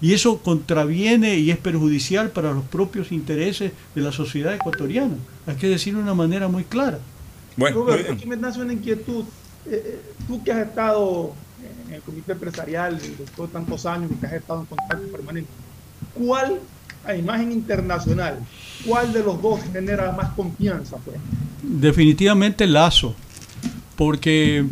Y eso contraviene y es perjudicial para los propios intereses de la sociedad ecuatoriana. Hay que decirlo de una manera muy clara. Bueno, aquí me nace una inquietud. Eh, eh, tú que has estado en el comité empresarial después de tantos años y que has estado en contacto permanente, ¿cuál, a imagen internacional, cuál de los dos genera más confianza? Pues? Definitivamente Lazo, porque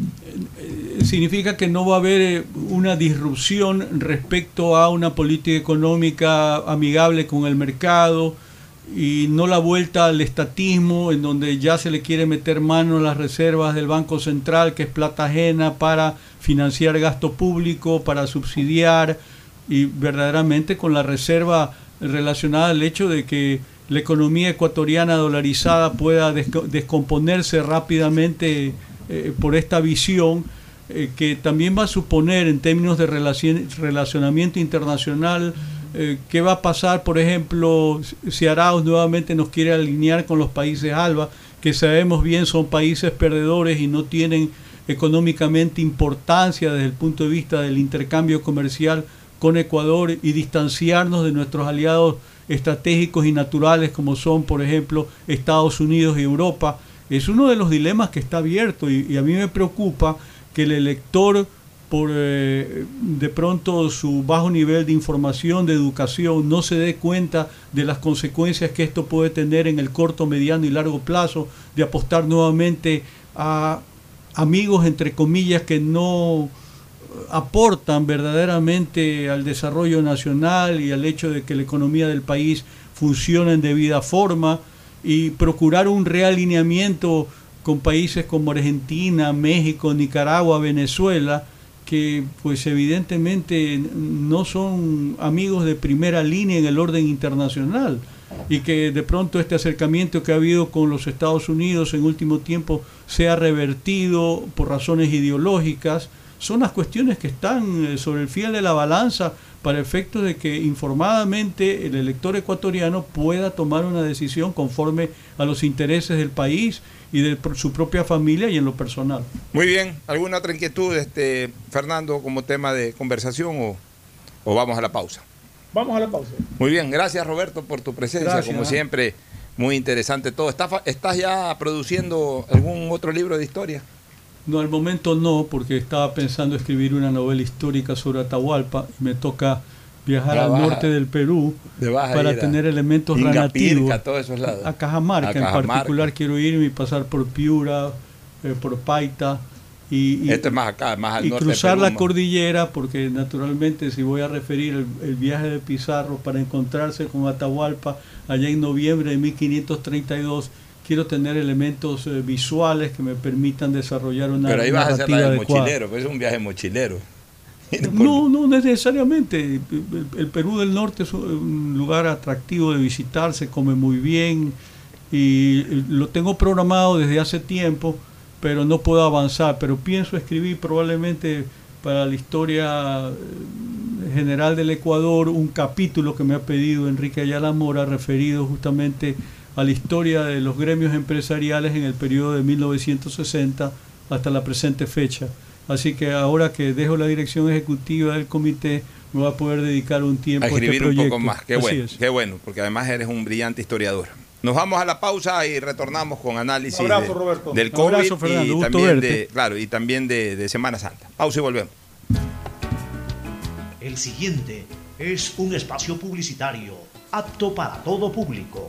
eh, significa que no va a haber una disrupción respecto a una política económica amigable con el mercado, y no la vuelta al estatismo en donde ya se le quiere meter mano a las reservas del Banco Central, que es plata ajena para financiar gasto público, para subsidiar y verdaderamente con la reserva relacionada al hecho de que la economía ecuatoriana dolarizada pueda descomponerse rápidamente eh, por esta visión eh, que también va a suponer en términos de relacionamiento internacional eh, ¿Qué va a pasar, por ejemplo, si Arauz nuevamente nos quiere alinear con los países ALBA, que sabemos bien son países perdedores y no tienen económicamente importancia desde el punto de vista del intercambio comercial con Ecuador y distanciarnos de nuestros aliados estratégicos y naturales como son, por ejemplo, Estados Unidos y Europa? Es uno de los dilemas que está abierto y a mí me preocupa que el elector por eh, de pronto su bajo nivel de información, de educación, no se dé cuenta de las consecuencias que esto puede tener en el corto, mediano y largo plazo, de apostar nuevamente a amigos, entre comillas, que no aportan verdaderamente al desarrollo nacional y al hecho de que la economía del país funcione en debida forma y procurar un realineamiento con países como Argentina, México, Nicaragua, Venezuela, que pues evidentemente no son amigos de primera línea en el orden internacional y que de pronto este acercamiento que ha habido con los Estados Unidos en último tiempo sea revertido por razones ideológicas, son las cuestiones que están eh, sobre el fiel de la balanza para efectos de que informadamente el elector ecuatoriano pueda tomar una decisión conforme a los intereses del país y de su propia familia y en lo personal. Muy bien, ¿alguna otra inquietud, este, Fernando, como tema de conversación o, o vamos a la pausa? Vamos a la pausa. Muy bien, gracias Roberto por tu presencia, como siempre, muy interesante todo. ¿Estás, ¿Estás ya produciendo algún otro libro de historia? No, al momento no, porque estaba pensando escribir una novela histórica sobre Atahualpa y me toca viajar al norte del Perú para tener elementos relativos a Cajamarca. en particular quiero irme y pasar por Piura, eh, por Paita. Y, este más acá, más al y cruzar la cordillera, porque naturalmente si voy a referir el, viaje de Pizarro para encontrarse con Atahualpa allá en noviembre de 1532, quiero tener elementos eh, visuales que me permitan desarrollar una Pero ahí vas a hacer mochilero, pues es un viaje mochilero. No, no necesariamente. El, Perú del Norte es un lugar atractivo de visitar, se come muy bien y lo tengo programado desde hace tiempo, pero no puedo avanzar. Pero pienso escribir probablemente para la historia eh, general del Ecuador un capítulo que me ha pedido Enrique Ayala Mora referido justamente a la historia de los gremios empresariales en el periodo de 1960 hasta la presente fecha Así que ahora que dejo la dirección ejecutiva del comité, me voy a poder dedicar un tiempo a escribir este proyecto. un poco más. Qué bueno, qué bueno, porque además eres un brillante historiador. Nos vamos a la pausa y retornamos con análisis Un abrazo, de- Roberto. del Un COVID abrazo, Fernando. y también verte. de, claro, y también de, de Semana Santa. Pausa y volvemos. El siguiente es un espacio publicitario apto para todo público.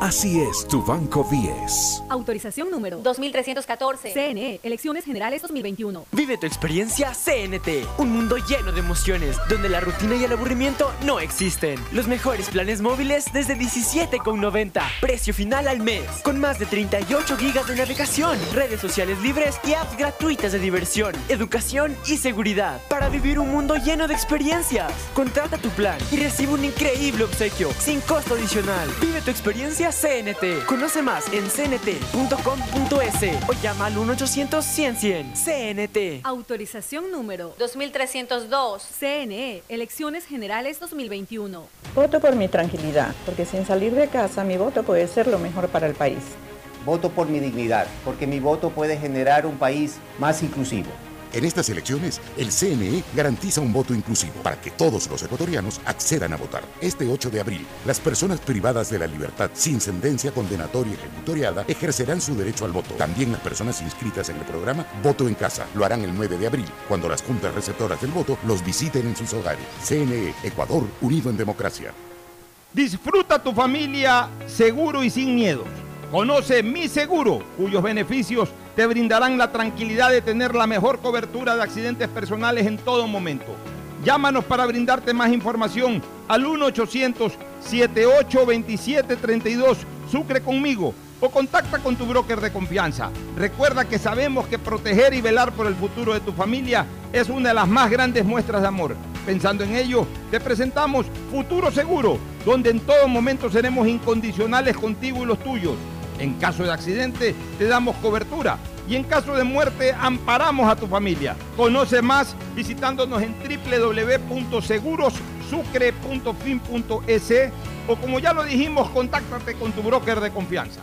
Así es tu Banco 10. Autorización número 2314. CNE, Elecciones Generales 2021. Vive tu experiencia CNT, un mundo lleno de emociones, donde la rutina y el aburrimiento no existen. Los mejores planes móviles desde 17,90, precio final al mes, con más de 38 gigas de navegación, redes sociales libres y apps gratuitas de diversión, educación y seguridad, para vivir un mundo lleno de experiencias. Contrata tu plan y recibe un increíble obsequio, sin costo adicional. Vive tu experiencia CNT. Conoce más en cnt.com.es o llama al 1-800-100-100. CNT. Autorización número 2302. CNE, Elecciones Generales 2021. Voto por mi tranquilidad, porque sin salir de casa mi voto puede ser lo mejor para el país. Voto por mi dignidad, porque mi voto puede generar un país más inclusivo. En estas elecciones, el CNE garantiza un voto inclusivo para que todos los ecuatorianos accedan a votar. Este 8 de abril, las personas privadas de la libertad sin sentencia condenatoria ejecutoriada ejercerán su derecho al voto. También las personas inscritas en el programa Voto en Casa lo harán el 9 de abril, cuando las juntas receptoras del voto los visiten en sus hogares. CNE, Ecuador, unido en democracia. Disfruta tu familia seguro y sin miedo. Conoce Mi Seguro, cuyos beneficios te brindarán la tranquilidad de tener la mejor cobertura de accidentes personales en todo momento. Llámanos para brindarte más información al 1-800-7827-32 Sucre conmigo o contacta con tu broker de confianza. Recuerda que sabemos que proteger y velar por el futuro de tu familia es una de las más grandes muestras de amor. Pensando en ello, te presentamos Futuro Seguro, donde en todo momento seremos incondicionales contigo y los tuyos. En caso de accidente, te damos cobertura. Y en caso de muerte, amparamos a tu familia. Conoce más visitándonos en www.segurosucre.fin.es o como ya lo dijimos, contáctate con tu broker de confianza.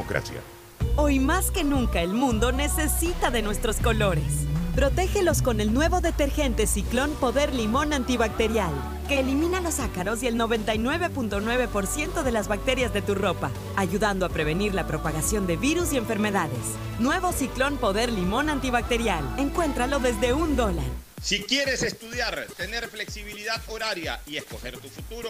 Hoy más que nunca el mundo necesita de nuestros colores. Protégelos con el nuevo detergente Ciclón Poder Limón Antibacterial, que elimina los ácaros y el 99.9% de las bacterias de tu ropa, ayudando a prevenir la propagación de virus y enfermedades. Nuevo Ciclón Poder Limón Antibacterial. Encuéntralo desde un dólar. Si quieres estudiar, tener flexibilidad horaria y escoger tu futuro,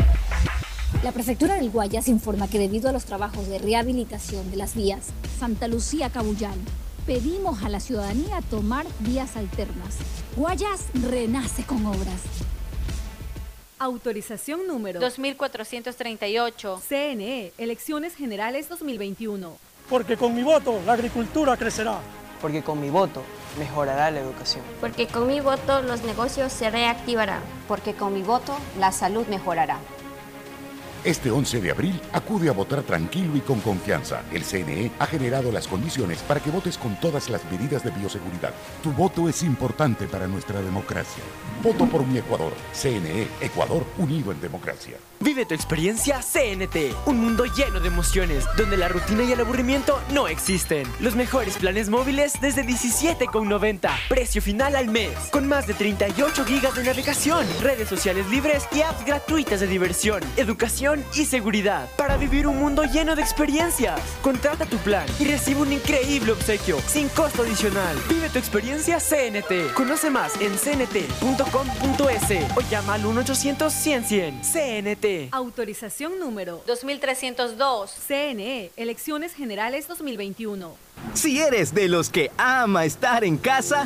La prefectura del Guayas informa que debido a los trabajos de rehabilitación de las vías Santa Lucía Cabullal, pedimos a la ciudadanía tomar vías alternas. Guayas renace con obras. Autorización número 2438. CNE, Elecciones Generales 2021. Porque con mi voto la agricultura crecerá. Porque con mi voto mejorará la educación. Porque con mi voto los negocios se reactivarán. Porque con mi voto la salud mejorará. Este 11 de abril acude a votar tranquilo y con confianza. El CNE ha generado las condiciones para que votes con todas las medidas de bioseguridad. Tu voto es importante para nuestra democracia. Voto por mi Ecuador. CNE, Ecuador unido en democracia. Vive tu experiencia CNT, un mundo lleno de emociones, donde la rutina y el aburrimiento no existen. Los mejores planes móviles desde 17,90, precio final al mes, con más de 38 gigas de navegación, redes sociales libres y apps gratuitas de diversión, educación y seguridad, para vivir un mundo lleno de experiencias. Contrata tu plan y recibe un increíble obsequio, sin costo adicional. Vive tu experiencia CNT. Conoce más en cnt.com.es o llama al 1-800-100-100. CNT. Autorización número 2302. CNE, Elecciones Generales 2021. Si eres de los que ama estar en casa,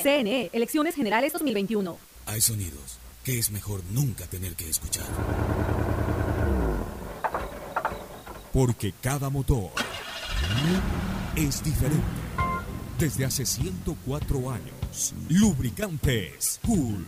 CNE, Elecciones Generales 2021. Hay sonidos que es mejor nunca tener que escuchar. Porque cada motor es diferente. Desde hace 104 años, Lubricantes Cool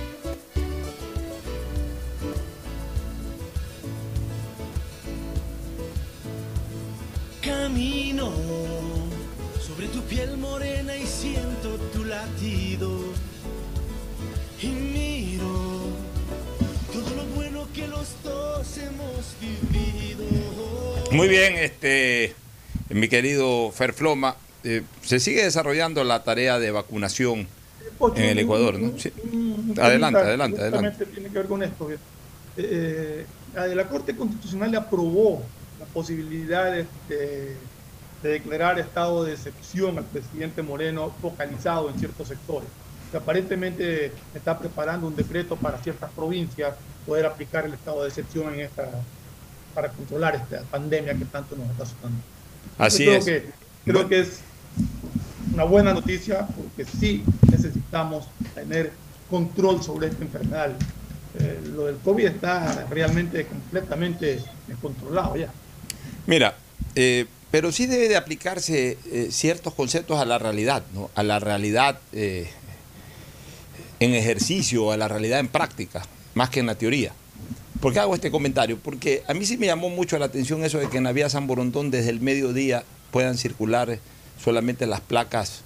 Muy bien, este, mi querido Ferfloma, eh, se sigue desarrollando la tarea de vacunación en el Ecuador, ¿no? Sí. Adelante, adelante, adelante. Tiene que ver con esto. eh, eh, la Corte Constitucional le aprobó la posibilidad de, de- de declarar estado de excepción al presidente Moreno focalizado en ciertos sectores. Que aparentemente está preparando un decreto para ciertas provincias poder aplicar el estado de excepción en esta para controlar esta pandemia que tanto nos está asustando. Así creo es. Que, creo que es una buena noticia porque sí necesitamos tener control sobre esta enfermedad. Eh, lo del COVID está realmente completamente descontrolado ya. Mira, eh, pero sí debe de aplicarse eh, ciertos conceptos a la realidad, ¿no? A la realidad eh, en ejercicio, a la realidad en práctica, más que en la teoría. ¿Por qué hago este comentario? Porque a mí sí me llamó mucho la atención eso de que en la vía San Borondón desde el mediodía puedan circular solamente las placas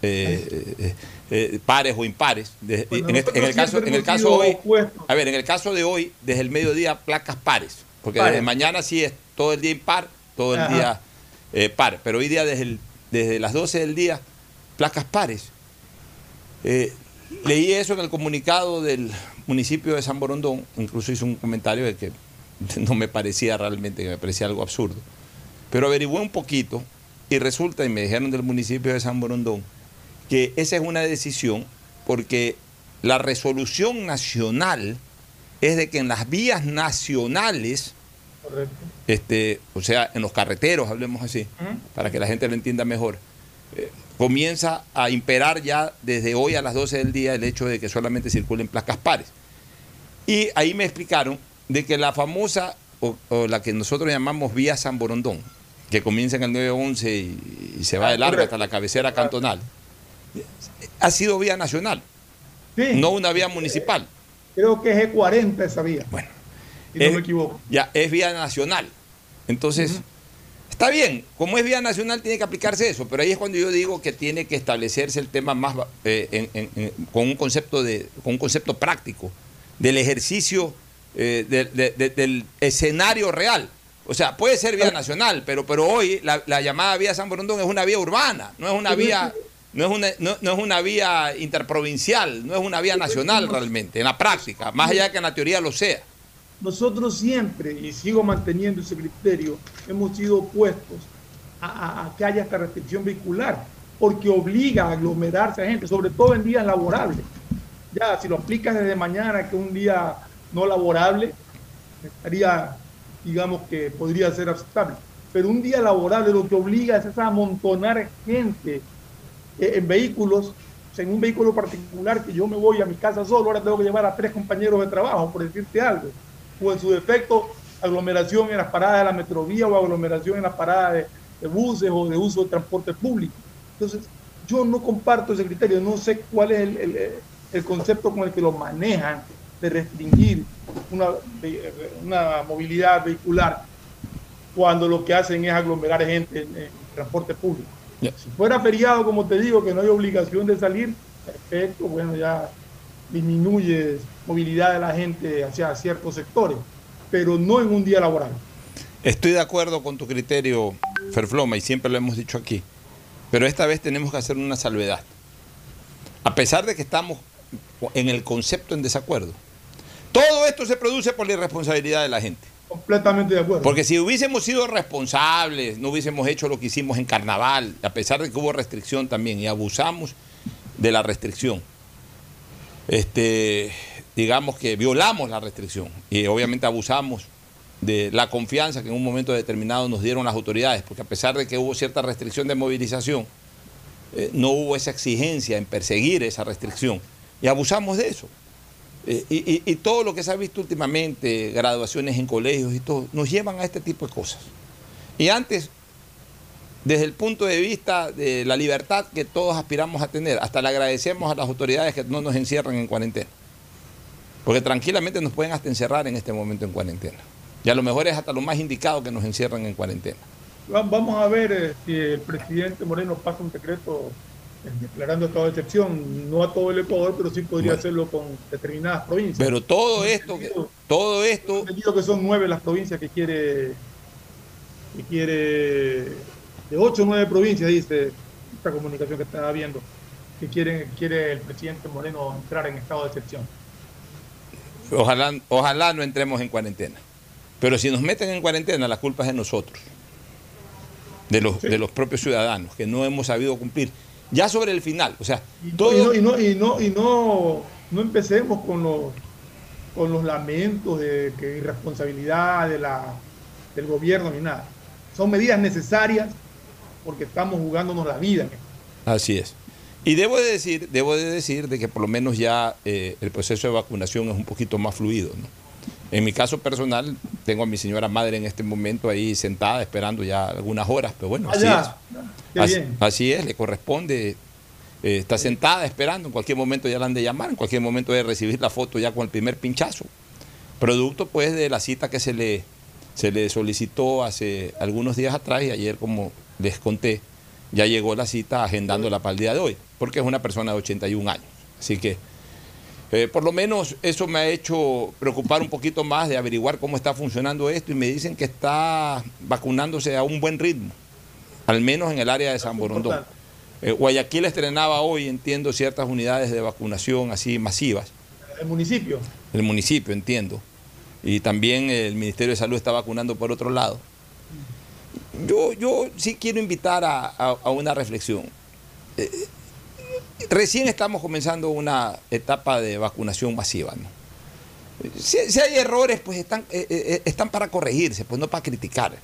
eh, eh, eh, pares o impares. De- Bueno, en, este- en el caso, en el caso hoy, a ver, en el caso de hoy, desde el mediodía placas pares. porque Pares. desde mañana sí es todo el día impar, todo el Ajá. día par, pero hoy día desde, el- desde las 12 del día, placas pares. Leí eso en el comunicado del municipio de San Borondón, incluso hizo un comentario de que no me parecía realmente, que me parecía algo absurdo. Pero averigué un poquito y resulta, y me dijeron del municipio de San Borondón, que esa es una decisión porque la resolución nacional es de que en las vías nacionales, Correcto. este, o sea, en los carreteros, hablemos así, para que la gente lo entienda mejor, eh, comienza a imperar ya desde hoy a las 12 del día el hecho de que solamente circulen placas pares. Y ahí me explicaron de que la famosa, o, o la que nosotros llamamos vía San Borondón, que comienza en el 911 y, y se va de largo hasta la cabecera cantonal, ha sido vía nacional, no una vía municipal. Creo que es E40 esa vía. Bueno. Si no me equivoco. Ya, es vía nacional. Entonces, está bien, como es vía nacional tiene que aplicarse eso, pero ahí es cuando yo digo que tiene que establecerse el tema más eh, en- en- en- con un concepto de, con un concepto práctico del ejercicio eh, de- de- de- del escenario real. O sea, puede ser vía nacional, pero, pero hoy la, la llamada vía San Borondón es una vía urbana, no es una vía, no es una, no, es una vía interprovincial, no es una vía nacional realmente, en la práctica, más allá de que en la teoría lo sea. Nosotros siempre, y sigo manteniendo ese criterio, hemos sido opuestos a, a- a que haya esta restricción vehicular, porque obliga a aglomerarse a gente, sobre todo en días laborables. Si lo aplicas desde mañana, que es un día no laborable, estaría, digamos que podría ser aceptable. Pero un día laborable lo que obliga es a amontonar gente eh, en vehículos, en un vehículo particular que yo me voy a mi casa solo, ahora tengo que llevar a tres compañeros de trabajo, por decirte algo. O en su defecto, aglomeración en las paradas de la metrovía o aglomeración en las paradas de, buses o de uso de transporte público. Entonces, yo no comparto ese criterio, no sé cuál es el, el- el concepto con el que lo manejan de restringir una, una movilidad vehicular cuando lo que hacen es aglomerar gente en, en transporte público. Si fuera feriado, como te digo, que no hay obligación de salir, perfecto, bueno, ya disminuye movilidad de la gente hacia ciertos sectores, pero no en un día laboral. Estoy de acuerdo con tu criterio, Ferfloma, y siempre lo hemos dicho aquí. Pero esta vez tenemos que hacer una salvedad. A pesar de que estamos en el concepto en desacuerdo. Todo esto se produce por la irresponsabilidad de la gente. Completamente de acuerdo. Porque si hubiésemos sido responsables, no hubiésemos hecho lo que hicimos en carnaval, a pesar de que hubo restricción también, y abusamos de la restricción. Este, digamos que violamos la restricción y obviamente abusamos de la confianza que en un momento determinado nos dieron las autoridades, porque a pesar de que hubo cierta restricción de movilización, eh, no hubo esa exigencia en perseguir esa restricción y abusamos de eso. Eh, y, y- todo lo que se ha visto últimamente, graduaciones en colegios y todo, nos llevan a este tipo de cosas. Y antes, desde el punto de vista de la libertad que todos aspiramos a tener, hasta le agradecemos a las autoridades que no nos encierran en cuarentena. Porque tranquilamente nos pueden hasta encerrar en este momento en cuarentena. Y a lo mejor es hasta lo más indicado que nos encierran en cuarentena. Va- Vamos a ver eh, si el presidente Moreno pasa un decreto declarando estado de excepción, no a todo el Ecuador, pero sí podría Bueno. hacerlo con determinadas provincias. Pero todo esto, todo esto, entendido que son nueve las provincias que quiere, que quiere, de ocho o nueve provincias, dice esta comunicación que estaba viendo, que quieren, quiere el presidente Moreno entrar en estado de excepción. ojalá, ojalá no entremos en cuarentena. Pero si nos meten en cuarentena, la culpa es de nosotros, de los, de los propios ciudadanos, que no hemos sabido cumplir. Ya sobre el final, o sea, todo, Y no, y no, y no, y no, no empecemos con los, con los lamentos de que irresponsabilidad de la, del gobierno ni nada. Son medidas necesarias porque estamos jugándonos la vida. Así es. Y debo de decir, debo de decir de que por lo menos ya eh, el proceso de vacunación es un poquito más fluido. ¿no? En mi caso personal, tengo a mi señora madre en este momento ahí sentada esperando ya algunas horas, pero bueno, así Allá. es. Qué Así, bien. así es, le corresponde. eh, está sentada esperando, en cualquier momento ya la han de llamar, en cualquier momento de recibir la foto ya con el primer pinchazo. Producto pues de la cita que se le, se le solicitó hace algunos días atrás y ayer como les conté, ya llegó la cita agendándola para el día de hoy, porque es una persona de 81 años. Así que Eh, por lo menos eso me ha hecho preocupar un poquito más de averiguar cómo está funcionando esto y me dicen que está vacunándose a un buen ritmo, al menos en el área de San Borondón. Eh, Guayaquil estrenaba hoy, entiendo, ciertas unidades de vacunación así masivas. ¿El municipio? El municipio, entiendo. Y también el Ministerio de Salud está vacunando por otro lado. Yo, yo sí quiero invitar a, a- a una reflexión. Eh, recién estamos comenzando una etapa de vacunación masiva. ¿no? Si, hay errores, pues están, eh, eh, están para corregirse, pues no para criticar.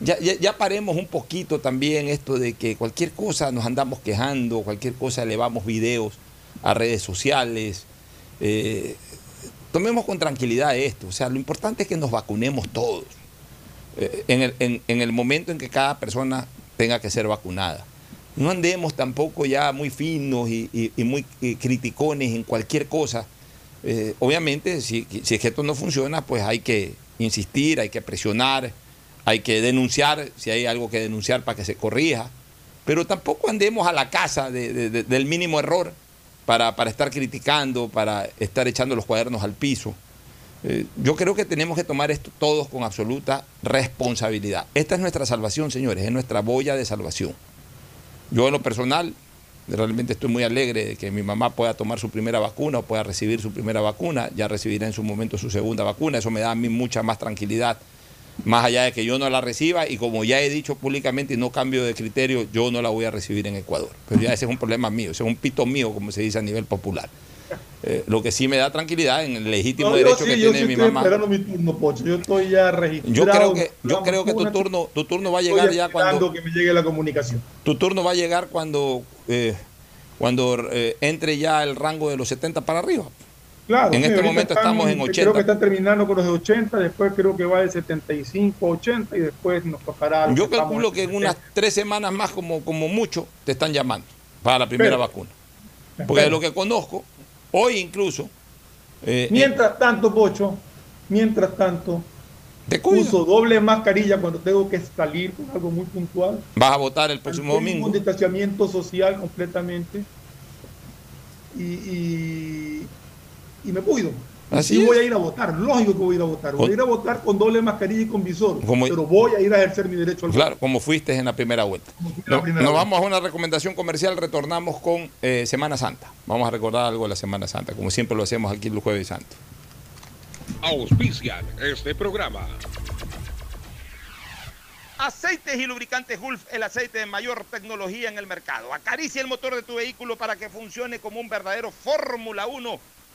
Ya, ya, paremos un poquito también esto de que cualquier cosa nos andamos quejando, cualquier cosa elevamos videos a redes sociales. eh, tomemos con tranquilidad esto. O sea, lo importante es que nos vacunemos todos eh, en, el, en el momento en que cada persona tenga que ser vacunada. No andemos tampoco ya muy finos y, muy eh, criticones en cualquier cosa. Eh, obviamente, si, es que esto no funciona, pues hay que insistir, hay que presionar, hay que denunciar si hay algo que denunciar para que se corrija. Pero tampoco andemos a la casa de- de- de- del mínimo error para, para estar criticando, para estar echando los cuadernos al piso. Eh, yo creo que tenemos que tomar esto todos con absoluta responsabilidad. Esta es nuestra salvación, señores, es nuestra boya de salvación. Yo en lo personal realmente estoy muy alegre de que mi mamá pueda tomar su primera vacuna o pueda recibir su primera vacuna, ya recibirá en su momento su segunda vacuna, eso me da a mí mucha más tranquilidad, más allá de que yo no la reciba y como ya he dicho públicamente y no cambio de criterio, yo no la voy a recibir en Ecuador. Pero ya ese es un problema mío, ese es un pito mío, como se dice a nivel popular. Eh, lo que sí me da tranquilidad en el legítimo No, derecho sí, que tiene sí mi estoy mamá. esperando mi turno, Pocho. Yo estoy ya registrado. Yo creo que, yo creo que tu turno, tu turno va a llegar ya cuando que me llegue la comunicación. tu turno va a llegar cuando eh, cuando eh, entre ya el rango de los 70 para arriba. Claro, En sí, este momento están- estamos en Creo 80. que están terminando con los de 80, después creo que va de 75 a 80 y después nos los Yo que calculo que en unas 70. tres semanas más, como, como mucho, te están llamando para la primera Pero- vacuna. Porque de lo que conozco, hoy incluso, eh, Mientras tanto, Pocho, mientras tanto, Te uso doble mascarilla cuando tengo que salir con algo muy puntual. vas a votar el próximo Mantengo domingo. Un distanciamiento social completamente. Y, y, y me cuido. Así y voy es. a ir a votar, lógico que voy a ir a votar. Voy a ir a votar con doble mascarilla y con visor. Como- pero voy a ir a ejercer mi derecho al voto. Claro, como fuiste en la primera vuelta. la No- primera nos vamos a una recomendación comercial, retornamos con eh, Semana Santa. Vamos a recordar algo de la Semana Santa, como siempre lo hacemos aquí el Jueves Santo. Auspician este programa. Aceites y lubricantes Gulf, el aceite de mayor tecnología en el mercado. Acaricia el motor de tu vehículo para que funcione como un verdadero Fórmula 1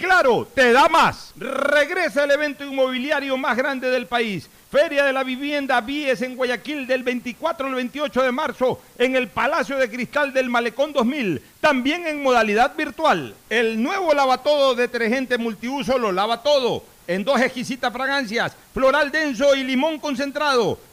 Claro, te da más. Regresa el evento inmobiliario más grande del país. Feria de la Vivienda Vies en Guayaquil del 24 al 28 de marzo en el Palacio de Cristal del Malecón 2000, también en modalidad virtual. El nuevo lavatodo detergente multiuso lo lava todo, en dos exquisitas fragancias, floral denso y limón concentrado.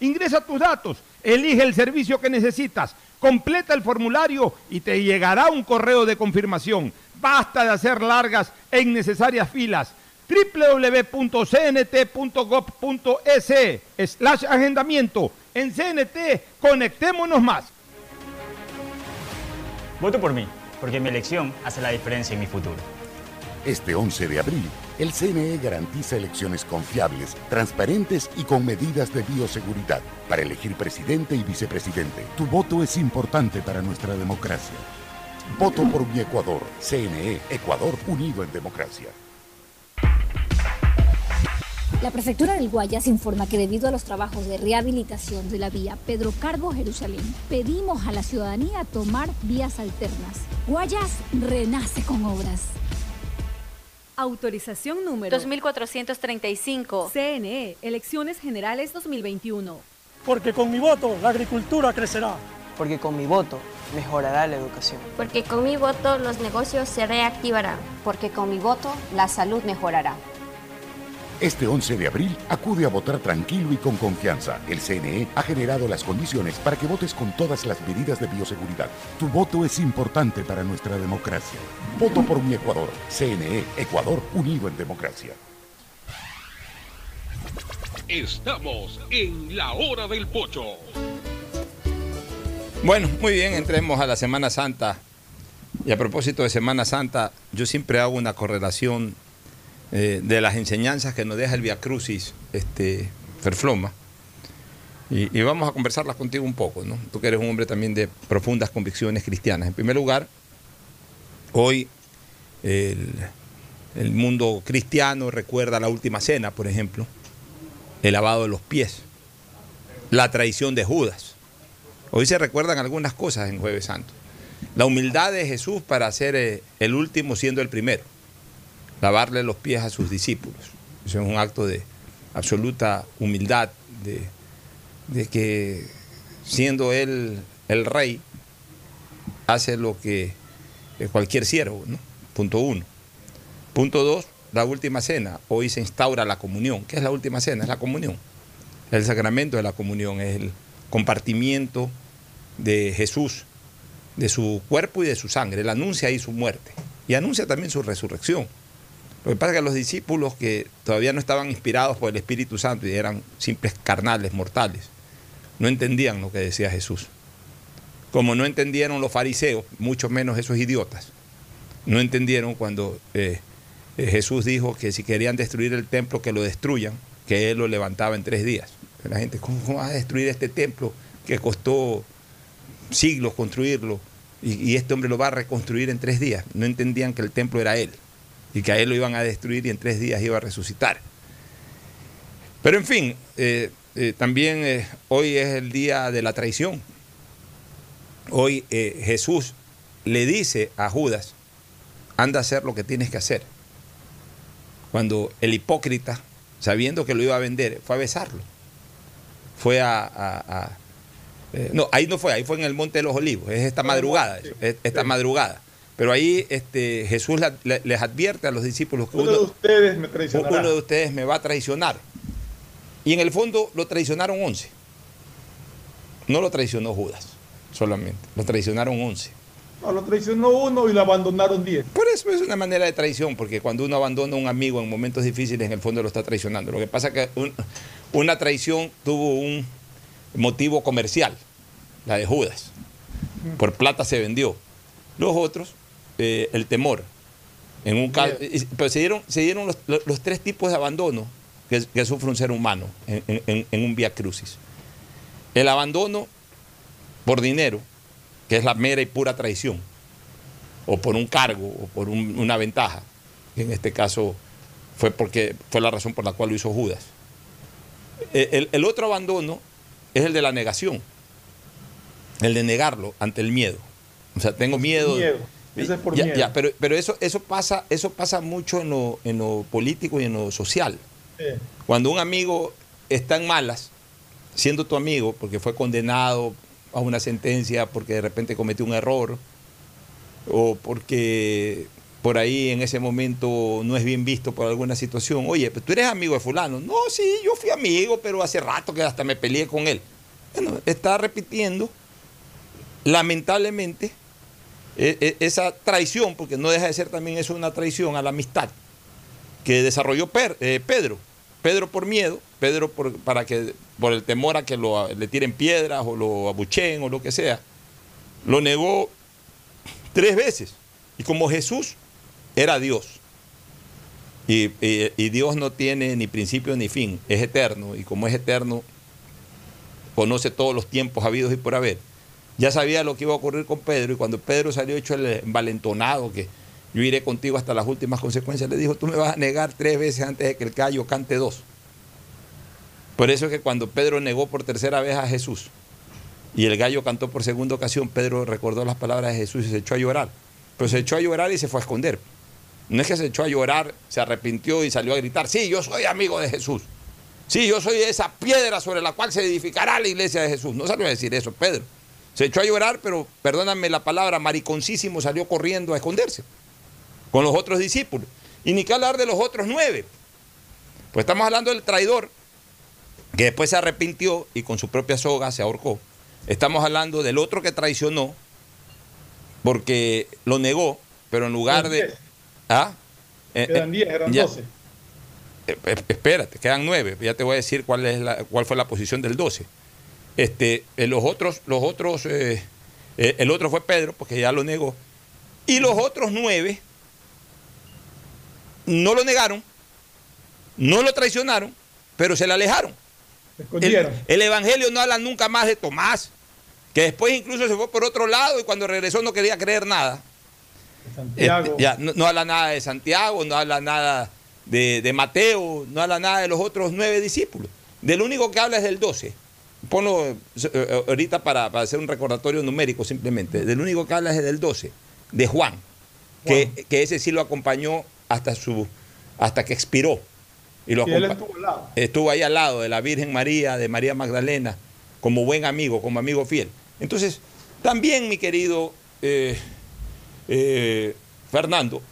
Ingresa tus datos, elige el servicio que necesitas, completa el formulario y te llegará un correo de confirmación. Basta de hacer largas e innecesarias filas www.cnt.gov.es slash agendamiento. En CNT, conectémonos más. Voto por mí, porque mi elección hace la diferencia en mi futuro. Este 11 de abril, el CNE garantiza elecciones confiables, transparentes y con medidas de bioseguridad para elegir presidente y vicepresidente. Tu voto es importante para nuestra democracia. Voto por mi Ecuador. CNE, Ecuador unido en democracia. La prefectura del Guayas informa que debido a los trabajos de rehabilitación de la vía Pedro Carbo Jerusalén, pedimos a la ciudadanía tomar vías alternas. Guayas renace con obras. Autorización número 2435. CNE, Elecciones Generales 2021. Porque con mi voto la agricultura crecerá. Porque con mi voto mejorará la educación. Porque con mi voto los negocios se reactivarán. Porque con mi voto la salud mejorará. Este 11 de abril, acude a votar tranquilo y con confianza. El CNE ha generado las condiciones para que votes con todas las medidas de bioseguridad. Tu voto es importante para nuestra democracia. Voto por mi Ecuador. CNE, Ecuador unido en democracia. Estamos en la hora del pocho. Bueno, muy bien, entremos a la Semana Santa. Y a propósito de Semana Santa, yo siempre hago una correlación eh, de las enseñanzas que nos deja el Via Crucis, este, Ferfloma. Y, vamos a conversarlas contigo un poco, ¿no? Tú que eres un hombre también de profundas convicciones cristianas. En primer lugar, hoy el, el mundo cristiano recuerda la última cena, por ejemplo, el lavado de los pies, la traición de Judas. Hoy se recuerdan algunas cosas en Jueves Santo. La humildad de Jesús para ser eh, el último siendo el primero lavarle los pies a sus discípulos. Eso es un acto de absoluta humildad, de, de que siendo él el rey, hace lo que cualquier siervo, ¿no? Punto uno. Punto dos, la última cena. Hoy se instaura la comunión. ¿Qué es la última cena? Es la comunión. El sacramento de la comunión es el compartimiento de Jesús, de su cuerpo y de su sangre. Él anuncia ahí su muerte y anuncia también su resurrección. Lo que pasa es que los discípulos que todavía no estaban inspirados por el Espíritu Santo y eran simples carnales, mortales, no entendían lo que decía Jesús. Como no entendieron los fariseos, mucho menos esos idiotas, no entendieron cuando eh, eh, Jesús dijo que si querían destruir el templo, que lo destruyan, que Él lo levantaba en tres días. La gente, ¿cómo, cómo vas a destruir este templo que costó siglos construirlo y, y este hombre lo va a reconstruir en tres días? No entendían que el templo era Él y que a él lo iban a destruir y en tres días iba a resucitar. Pero en fin, eh, eh, también eh, hoy es el día de la traición. Hoy Jesús le dice a Judas, anda a hacer lo que tienes que hacer. Cuando el hipócrita, sabiendo que lo iba a vender, fue a besarlo. Fue a... a, a no, ahí no fue, ahí fue en el Monte de los Olivos, es esta madrugada, eso, es esta madrugada. Pero ahí este, Jesús la, les advierte a los discípulos que uno, uno, de ustedes me traicionará. uno de ustedes me va a traicionar. Y en el fondo lo traicionaron 11. No lo traicionó Judas solamente, lo traicionaron 11. No, lo traicionó uno y lo abandonaron 10. Por eso es una manera de traición, porque cuando uno abandona a un amigo en momentos difíciles, en el fondo lo está traicionando. Lo que pasa es que un, una traición tuvo un motivo comercial, la de Judas. Por plata se vendió. Los otros eh, el temor. En un caso, pero se dieron, se dieron los, los, los, tres tipos de abandono que, que, sufre un ser humano en, en, en un vía crucis. El abandono por dinero, que es la mera y pura traición. o por un cargo o por un- una ventaja. que En este caso fue porque fue la razón por la cual lo hizo Judas. Eh, El, el otro abandono es el de la negación, el de negarlo ante el miedo. O sea, tengo miedo. Miedo. Ese es por Ya, miedo. ya, pero, pero eso, eso, pasa, eso pasa mucho en lo, en lo político y en lo social. Sí. Cuando un amigo está en malas, siendo tu amigo, porque fue condenado a una sentencia porque de repente cometió un error, o porque por ahí en ese momento no es bien visto por alguna situación, oye, pero tú eres amigo de fulano. No, sí, yo fui amigo, pero hace rato que hasta me peleé con él. Bueno, está repitiendo, lamentablemente, esa traición, porque no deja de ser también eso una traición a la amistad que desarrolló eh, Pedro. Pedro por miedo, Pedro por, para que, por el temor a que lo, le tiren piedras o lo abucheen o lo que sea, lo negó tres veces. Y como Jesús era Dios, y Dios no tiene ni principio ni fin, es eterno, y como es eterno, conoce todos los tiempos habidos y por haber. Ya sabía lo que iba a ocurrir con Pedro, y cuando Pedro salió hecho el envalentonado, que yo iré contigo hasta las últimas consecuencias, le dijo, tú me vas a negar tres veces antes de que el gallo cante dos. Por eso es que cuando Pedro negó por tercera vez a Jesús y el gallo cantó por segunda ocasión, Pedro recordó las palabras de Jesús y se echó a llorar. Pero se echó a llorar y se fue a esconder. No es que se echó a llorar, se arrepintió y salió a gritar, sí, yo soy amigo de Jesús. Sí, yo soy esa piedra sobre la cual se edificará la iglesia de Jesús. No salió a decir eso, Pedro. Se echó a llorar, pero perdóname la palabra, mariconcísimo salió corriendo a esconderse con los otros discípulos. Y ni que hablar de los otros nueve. Pues estamos hablando del traidor, que después se arrepintió y con su propia soga se ahorcó. Estamos hablando del otro que traicionó, porque lo negó, pero en lugar Eran de... ¿Ah? Eh, Eran eh, 10, eran ya- 12. eh, eh, espérate, quedan nueve. Ya te voy a decir cuál, es la, cuál fue la posición del 12. Este, eh, los otros, los otros, eh, eh, el otro fue Pedro, porque ya lo negó. Y los otros nueve no lo negaron, no lo traicionaron, pero se le alejaron. El, el Evangelio no habla nunca más de Tomás, que después incluso se fue por otro lado y cuando regresó no quería creer nada. Santiago. Este, ya, no, no habla nada de Santiago, no habla nada de, de Mateo, no habla nada de los otros nueve discípulos. Del único que habla es del 12. Ponlo eh, eh, ahorita para, para hacer un recordatorio numérico simplemente. Del único que habla es del 12, de Juan, Que, que ese sí lo acompañó hasta, su, hasta que expiró. Y lo Y él estuvo al lado. estuvo ahí al lado de la Virgen María, de María Magdalena, como buen amigo, como amigo fiel. Entonces, también, mi querido eh, eh, Fernando,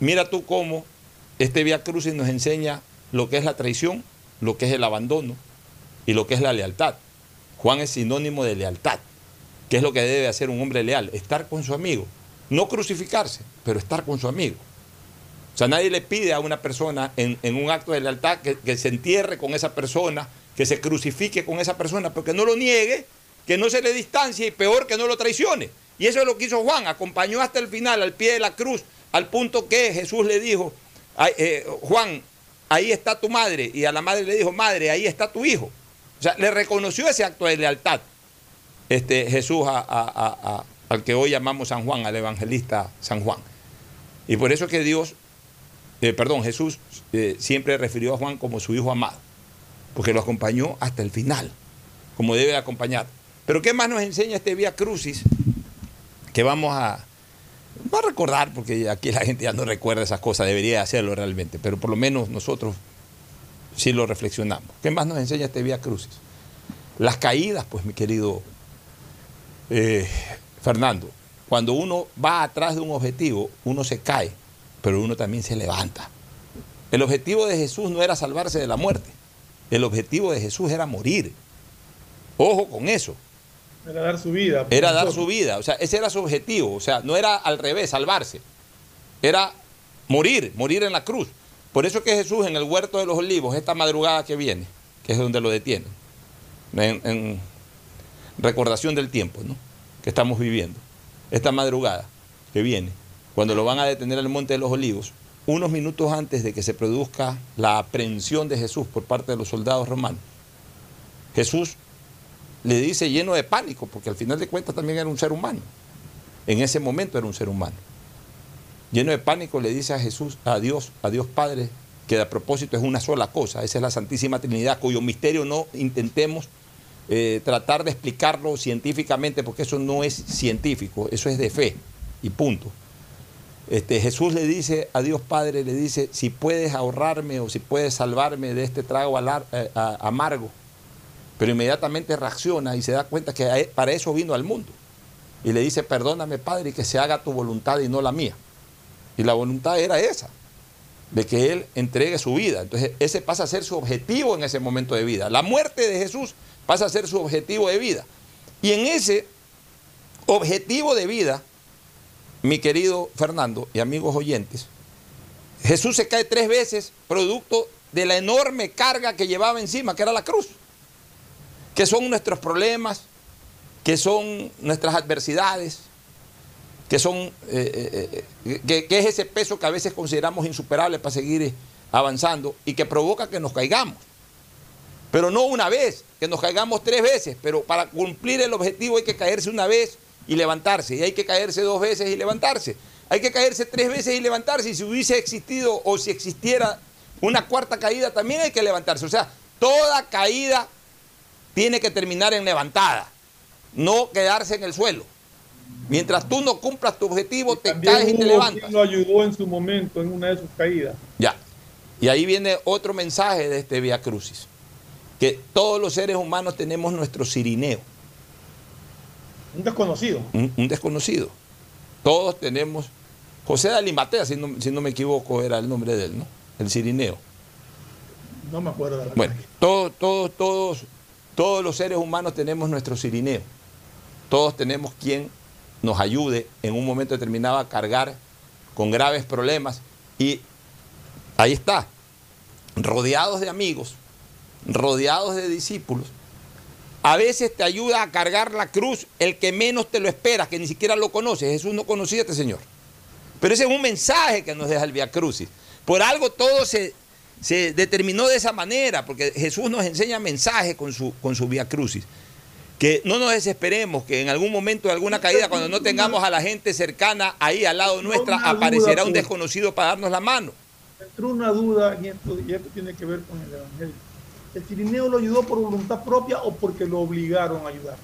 mira tú cómo este Via Crucis nos enseña lo que es la traición, lo que es el abandono y lo que es la lealtad. Juan es sinónimo de lealtad, que es lo que debe hacer un hombre leal, estar con su amigo. No crucificarse, pero estar con su amigo. O sea, nadie le pide a una persona en, un acto de lealtad que, se entierre con esa persona, que se crucifique con esa persona, porque no lo niegue, que no se le distancie y peor que no lo traicione. Y eso es lo que hizo Juan, acompañó hasta el final, al pie de la cruz, al punto que Jesús le dijo, "Ay, eh, Juan, ahí está tu madre, y a la madre le dijo, madre, ahí está tu hijo. O sea, le reconoció ese acto de lealtad este, Jesús a- al que hoy llamamos San Juan, al evangelista San Juan. Y por eso que Dios, eh, perdón, Jesús eh, siempre refirió a Juan como su hijo amado, porque lo acompañó hasta el final, como debe acompañar. Pero ¿qué más nos enseña este Vía Crucis? Que vamos a, va a recordar, porque aquí la gente ya no recuerda esas cosas, debería hacerlo realmente, pero por lo menos nosotros sí lo reflexionamos. ¿Qué más nos enseña este Vía Crucis? Las caídas, pues mi querido eh, Fernando, cuando uno va atrás de un objetivo, uno se cae, pero uno también se levanta. El objetivo de Jesús no era salvarse de la muerte, el objetivo de Jesús era morir. Ojo con eso, Era dar su vida. por era dar su vida, o sea, ese era su objetivo, o sea, no era al revés, salvarse, era morir, morir en la cruz. Por eso que Jesús en el huerto de los olivos, esta madrugada que viene, que es donde lo detienen, en, recordación del tiempo ¿no? que estamos viviendo, esta madrugada que viene, cuando lo van a detener al monte de los olivos, unos minutos antes de que se produzca la aprehensión de Jesús por parte de los soldados romanos, Jesús le dice lleno de pánico, porque al final de cuentas también era un ser humano. En ese momento era un ser humano. Lleno de pánico, le dice a Jesús, a Dios, a Dios Padre, que a propósito es una sola cosa, esa es la Santísima Trinidad, cuyo misterio no intentemos eh, tratar de explicarlo científicamente, porque eso no es científico, eso es de fe, y punto. Este, Jesús le dice a Dios Padre, le dice, si puedes ahorrarme o si puedes salvarme de este trago eh, amargo, pero inmediatamente reacciona y se da cuenta que e- para eso vino al mundo. Y le dice, perdóname Padre, y que se haga tu voluntad y no la mía. Y la voluntad era esa, de que Él entregue su vida. Entonces ese pasa a ser su objetivo en ese momento de vida. La muerte de Jesús pasa a ser su objetivo de vida. Y en ese objetivo de vida, mi querido Fernando y amigos oyentes, Jesús se cae tres veces producto de la enorme carga que llevaba encima, que era la cruz, que son nuestros problemas, que son nuestras adversidades, que son eh, eh, eh, que, que es ese peso que a veces consideramos insuperable para seguir avanzando y que provoca que nos caigamos. Pero no una vez, que nos caigamos tres veces, pero para cumplir el objetivo hay que caerse una vez y levantarse, y hay que caerse dos veces y levantarse. Hay que caerse tres veces y levantarse, y si hubiese existido o si existiera una cuarta caída, también hay que levantarse. O sea, toda caída tiene que terminar en levantada, no quedarse en el suelo. Mientras tú no cumplas tu objetivo, te caes y te levantas. quien lo ayudó en su momento en una de sus caídas. Ya. Y ahí viene otro mensaje de este Via Crucis. Que todos los seres humanos tenemos nuestro cirineo, Un desconocido. un, un desconocido. Todos tenemos. José de Alimatea, si no, si no me equivoco, era el nombre de él, ¿no? El cirineo. No me acuerdo de la Bueno, todos, todos, todos, todos los seres humanos tenemos nuestro cirineo. Todos tenemos quien nos ayude en un momento determinado a cargar con graves problemas. Y ahí está, rodeados de amigos, rodeados de discípulos. A veces te ayuda a cargar la cruz el que menos te lo esperas, que ni siquiera lo conoces. Jesús no conocía a este Señor. Pero ese es un mensaje que nos deja el Via Crucis. Por algo todo se, se determinó de esa manera, porque Jesús nos enseña mensajes con su, con su Crucis. Que no nos desesperemos, que en algún momento de alguna caída, cuando no tengamos a la gente cercana ahí al lado nuestra, duda, aparecerá un desconocido para darnos la mano. Entró una duda y esto, y esto tiene que ver con el Evangelio. ¿El Cirineo lo ayudó por voluntad propia o porque lo obligaron a ayudar?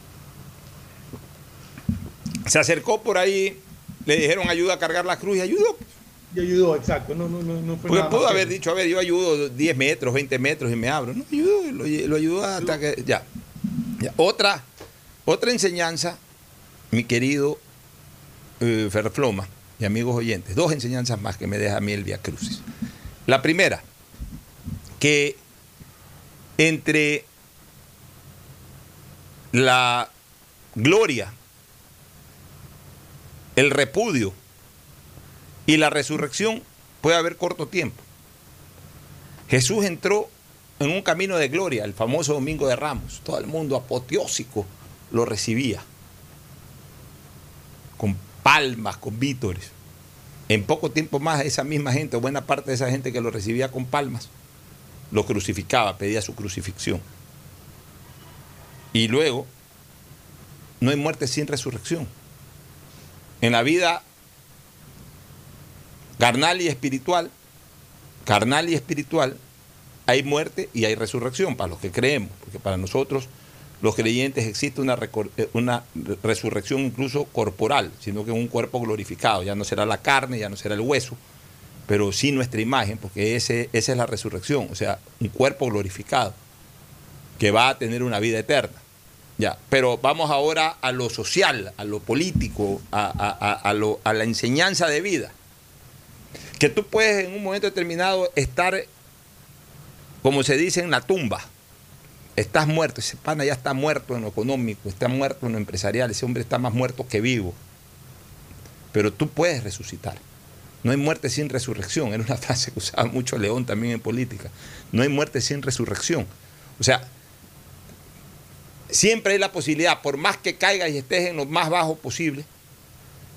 Se acercó por ahí, le dijeron ayuda a cargar la cruz y ayudó. Y ayudó, exacto. No, no, no, no fue Porque nada pudo haber que- dicho, a ver, yo ayudo 10 metros, 20 metros y me abro. No, ayudó, lo, lo ayudó hasta que. Ya. Ya. Otra, otra enseñanza, mi querido eh, Ferfloma y amigos oyentes, dos enseñanzas más que me deja a mí el Via Crucis. La primera, que entre la gloria, el repudio y la resurrección puede haber corto tiempo. Jesús entró en un camino de gloria, el famoso Domingo de Ramos. Todo el mundo apoteósico lo recibía. Con palmas, con vítores. En poco tiempo más, esa misma gente, o buena parte de esa gente que lo recibía con palmas, lo crucificaba, pedía su crucifixión. Y luego, no hay muerte sin resurrección. En la vida carnal y espiritual, carnal y espiritual, hay muerte y hay resurrección para los que creemos, porque para nosotros los creyentes existe una, eh, una resurrección incluso corporal, sino que un cuerpo glorificado, ya no será la carne, ya no será el hueso, pero sí nuestra imagen, porque ese, esa es la resurrección, o sea, un cuerpo glorificado que va a tener una vida eterna. Ya, pero vamos ahora a lo social, a lo político, a, a- a- a la enseñanza de vida. Que tú puedes en un momento determinado estar, como se dice, en la tumba. Estás muerto, ese pana ya está muerto en lo económico, está muerto en lo empresarial, ese hombre está más muerto que vivo. Pero tú puedes resucitar. No hay muerte sin resurrección. Era una frase que usaba mucho León también en política. No hay muerte sin resurrección. O sea, siempre hay la posibilidad, por más que caigas y estés en lo más bajo posible,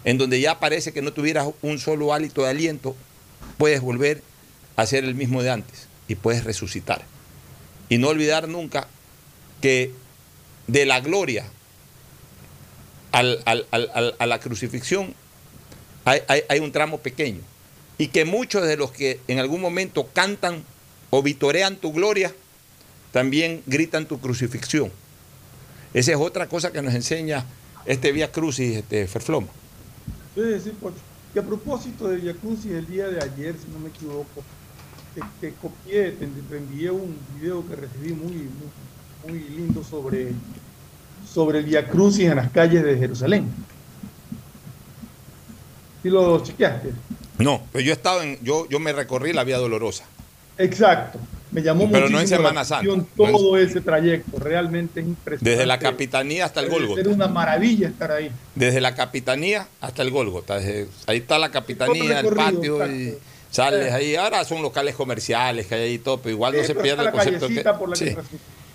en donde ya parece que no tuvieras un solo hálito de aliento, puedes volver a ser el mismo de antes y puedes resucitar. Y no olvidar nunca que de la gloria a la crucifixión hay, un tramo pequeño. Y que muchos de los que en algún momento cantan o vitorean tu gloria, también gritan tu crucifixión. Esa es otra cosa que nos enseña este Vía Crucis, este Ferfloma. Sí, sí. Y a propósito de Via Crucis, el día de ayer, si no me equivoco, te, te copié, te, te envié un video que recibí muy, muy, muy lindo sobre, sobre el Via Crucis en las calles de Jerusalén. ¿Sí lo chequeaste? No, pero yo he estado en, yo, yo me recorrí la Vía Dolorosa. Exacto. Me llamó Pero no en muchísimo Semana la Santa, atención no en- todo ese trayecto. Realmente es impresionante. Desde la capitanía hasta el Debe Gólgota. ser una maravilla estar ahí. Desde la capitanía hasta el Gólgota. Desde- ahí está la capitanía, el patio y sales ahí. Ahora son locales comerciales que hay ahí y todo, pero igual no se pierde el concepto que. que.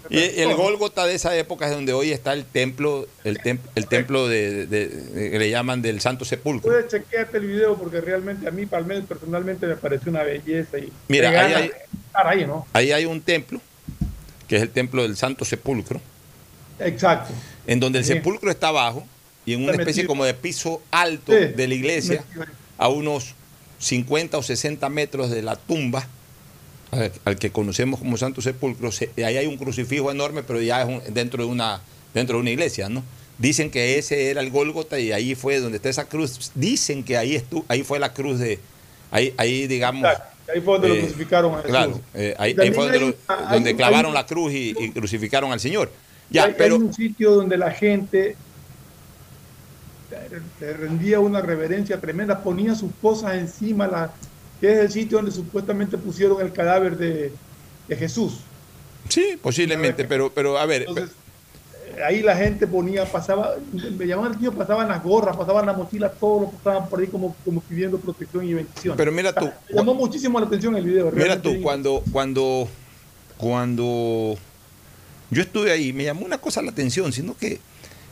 Y el Gólgota de esa época es donde hoy está el templo, el, tem- el templo de, de- de- que le llaman del Santo Sepulcro. Puedes chequearte el video porque realmente a mí, al menos personalmente, me pareció una belleza. Y Mira, ahí hay- ahí, ¿no? Ahí hay un templo, que es el templo del Santo Sepulcro, Exacto. en donde el Sí. sepulcro está abajo y en una especie como de piso alto Sí, de la iglesia, a unos 50 o 60 metros de la tumba, al, al que conocemos como Santo Sepulcro, se- ahí hay un crucifijo enorme, pero ya es un- dentro, de una, dentro de una iglesia, ¿no? Dicen que ese era el Gólgota y ahí fue donde está esa cruz. Dicen que ahí, estu- ahí fue la cruz de, ahí, ahí digamos... Ahí fue donde eh, lo crucificaron a Jesús. Claro, eh, ahí, fue donde, lo- donde hay- clavaron hay- la cruz y, y crucificaron al Señor. Ya, pero hay un sitio donde la gente le rendía una reverencia tremenda, ponía sus cosas encima, la, que es el sitio donde supuestamente pusieron el cadáver de, de Jesús. sí, posiblemente, pero, pero a ver, Entonces, eh, ahí la gente ponía, pasaba, me llamaban el tío, pasaban las gorras, pasaban las mochilas, todos los que estaban por ahí como, como pidiendo protección y bendición. Pero mira tú, Me llamó muchísimo la atención el video. Mira tú, cuando, cuando, cuando yo estuve ahí, me llamó una cosa la atención, sino que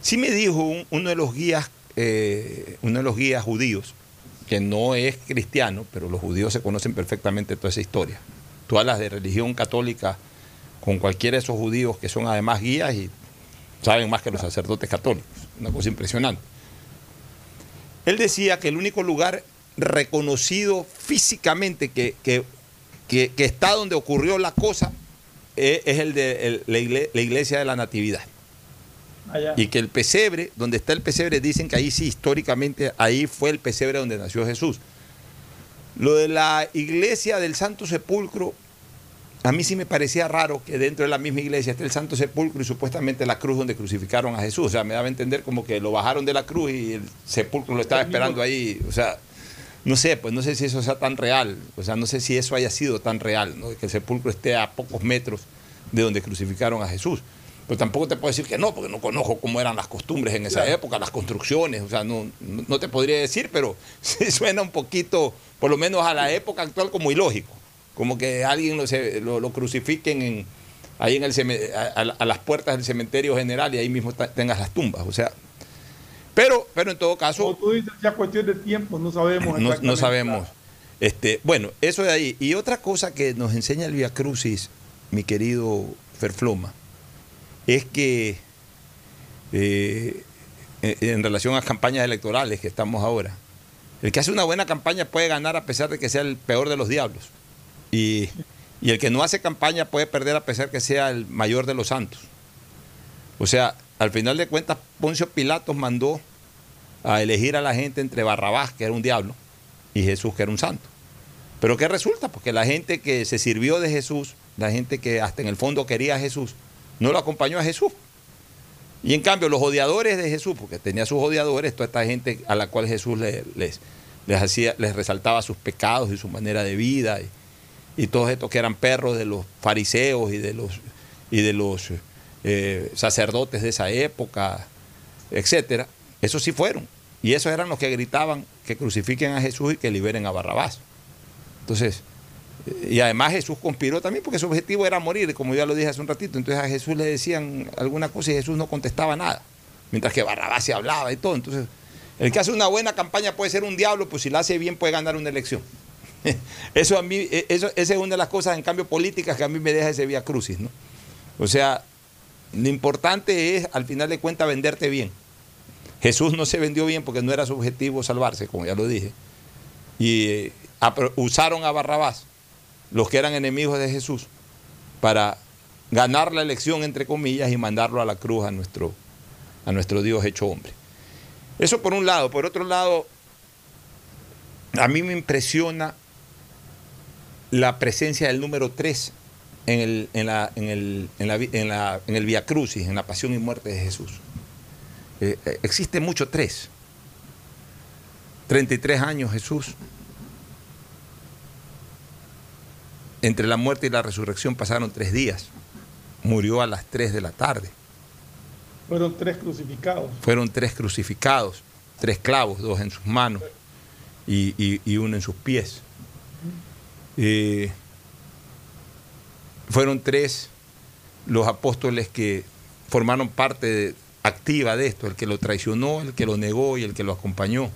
sí me dijo un- uno de los guías, eh, uno de los guías judíos, que no es cristiano, pero los judíos se conocen perfectamente toda esa historia. Tú hablas de religión católica con cualquiera de esos judíos que son además guías y saben más que los sacerdotes católicos. Una cosa impresionante. Él decía que el único lugar reconocido físicamente que, que- que- está donde ocurrió la cosa eh, es el de la iglesia de la Natividad. Allá. Y que el pesebre, donde está el pesebre, dicen que ahí sí, históricamente, ahí fue el pesebre donde nació Jesús. Lo de la iglesia del Santo Sepulcro, a mí sí me parecía raro que dentro de la misma iglesia esté el Santo Sepulcro y supuestamente la cruz donde crucificaron a Jesús. O sea, me daba a entender como que lo bajaron de la cruz y el sepulcro lo estaba esperando ahí. O sea, no sé, pues no sé si eso sea tan real. O sea, no sé si eso haya sido tan real, ¿no? que el sepulcro esté a pocos metros de donde crucificaron a Jesús. Pero tampoco te puedo decir que no, porque no conozco cómo eran las costumbres en esa Claro. época, las construcciones. O sea, no, no, te podría decir, pero sí suena un poquito, por lo menos a la época actual, como ilógico. Como que alguien lo, se- lo- lo crucifiquen en, ahí en el a, las puertas del cementerio general y ahí mismo tengas las tumbas. O sea, pero, pero en todo caso. Como tú dices, ya cuestión de tiempo, no sabemos. No, no sabemos. Este, bueno, eso de ahí. Y otra cosa que nos enseña el Via Crucis, mi querido Ferfloma, es que eh, en, relación a campañas electorales que estamos ahora, el que hace una buena campaña puede ganar a pesar de que sea el peor de los diablos. Y, y el que no hace campaña puede perder a pesar que sea el mayor de los santos. O sea, al final de cuentas, Poncio Pilatos mandó a elegir a la gente entre Barrabás, que era un diablo, y Jesús, que era un santo. Pero ¿qué resulta? Porque la gente que se sirvió de Jesús, la gente que hasta en el fondo quería a Jesús, no lo acompañó a Jesús. Y en cambio, los odiadores de Jesús, porque tenía sus odiadores, toda esta gente a la cual Jesús le- les, les, hacía, les resaltaba sus pecados y su manera de vida, y, todos estos que eran perros de los fariseos y de los, y de los eh, sacerdotes de esa época, etcétera, esos sí fueron. Y esos eran los que gritaban que crucifiquen a Jesús y que liberen a Barrabás. Entonces, y además Jesús conspiró también porque su objetivo era morir, como ya lo dije hace un ratito. Entonces a Jesús le decían alguna cosa y Jesús no contestaba nada. Mientras que Barrabás se hablaba y todo. Entonces, el que hace una buena campaña puede ser un diablo, pues si la hace bien puede ganar una elección. Eso a mí, eh, eso, esa es una de las cosas en cambio políticas que a mí me deja ese vía crucis, ¿no? O sea, lo importante es al final de cuentas venderte bien. Jesús no se vendió bien porque no era su objetivo salvarse, como ya lo dije. Y eh, usaron a Barrabás, los que eran enemigos de Jesús, para ganar la elección, entre comillas, y mandarlo a la cruz a nuestro, a nuestro Dios hecho hombre. Eso por un lado. Por otro lado, a mí me impresiona la presencia del número 3 en el, en la, en el, en la, en la, en el Via Crucis, en la pasión y muerte de Jesús. Eh, eh, existe mucho 3. 33 años Jesús. Entre la muerte y la resurrección pasaron tres días. Murió a las 3 de la tarde. Fueron tres crucificados. Fueron tres crucificados, tres clavos, dos en sus manos y, uno en sus pies. Eh, fueron tres los apóstoles que formaron parte activa de esto, el que lo traicionó, el que lo negó y el que lo acompañó.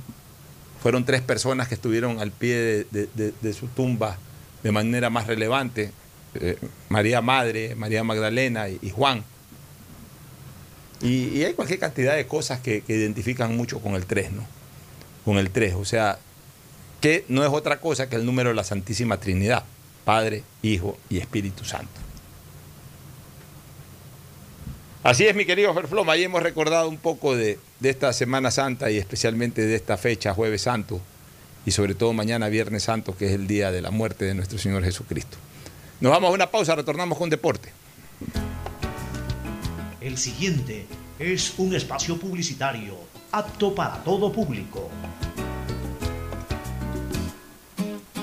Fueron tres personas que estuvieron al pie de, su tumba de manera más relevante, eh, María Madre, María Magdalena y, Juan. Y, hay cualquier cantidad de cosas que, identifican mucho con el tres, ¿no? Con el tres, o sea, que no es otra cosa que el número de la Santísima Trinidad, Padre, Hijo y Espíritu Santo. Así es, mi querido Ferfloma, ahí hemos recordado un poco de, esta Semana Santa y especialmente de esta fecha, Jueves Santo, y sobre todo mañana, Viernes Santo, que es el día de la muerte de nuestro Señor Jesucristo. Nos vamos a una pausa, retornamos con deporte. El siguiente es un espacio publicitario apto para todo público.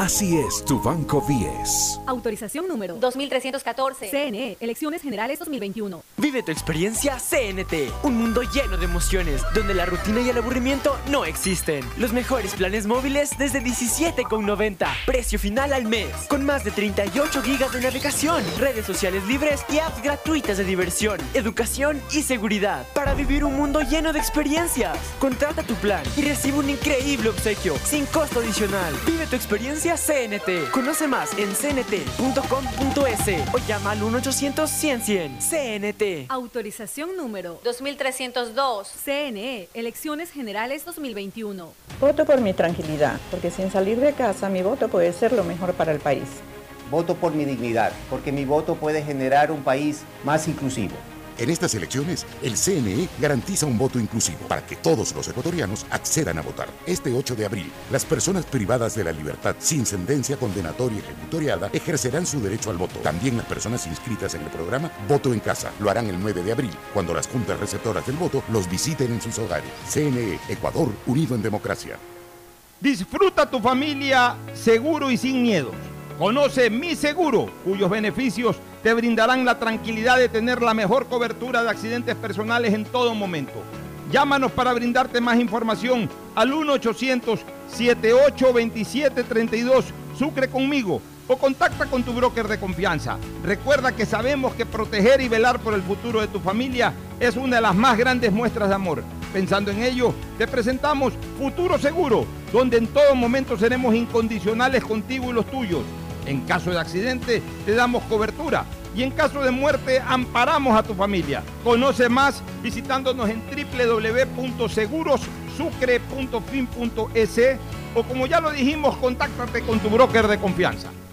Así es tu Banco BIES. Autorización número 2300 CNE, Elecciones Generales 2021. Vive tu experiencia CNT, un mundo lleno de emociones, donde la rutina y el aburrimiento no existen. Los mejores planes móviles desde 17,90. Precio final al mes, con más de 38 gigas de navegación, redes sociales libres y apps gratuitas de diversión, educación y seguridad, para vivir un mundo lleno de experiencias. Contrata tu plan y recibe un increíble obsequio, sin costo adicional. Vive tu experiencia CNT. Conoce más en cnt.com.es o llama al 1-800-100-100. CNT. Autorización número 2302. CNE. Elecciones Generales 2021. Voto por mi tranquilidad, porque sin salir de casa mi voto puede ser lo mejor para el país. Voto por mi dignidad, porque mi voto puede generar un país más inclusivo. En estas elecciones, el CNE garantiza un voto inclusivo para que todos los ecuatorianos accedan a votar. Este 8 de abril, las personas privadas de la libertad sin sentencia condenatoria ejecutoriada ejercerán su derecho al voto. También las personas inscritas en el programa Voto en Casa lo harán el 9 de abril, cuando las juntas receptoras del voto los visiten en sus hogares. CNE, Ecuador, unido en democracia. Disfruta tu familia seguro y sin miedo. Conoce Mi Seguro, cuyos beneficios te brindarán la tranquilidad de tener la mejor cobertura de accidentes personales en todo momento. Llámanos para brindarte más información al 1-800-7827-32 Sucre conmigo o contacta con tu broker de confianza. Recuerda que sabemos que proteger y velar por el futuro de tu familia es una de las más grandes muestras de amor. Pensando en ello, te presentamos Futuro Seguro, donde en todo momento seremos incondicionales contigo y los tuyos. En caso de accidente, te damos cobertura. Y en caso de muerte, amparamos a tu familia. Conoce más visitándonos en www.segurosucre.fin.es o como ya lo dijimos, contáctate con tu broker de confianza.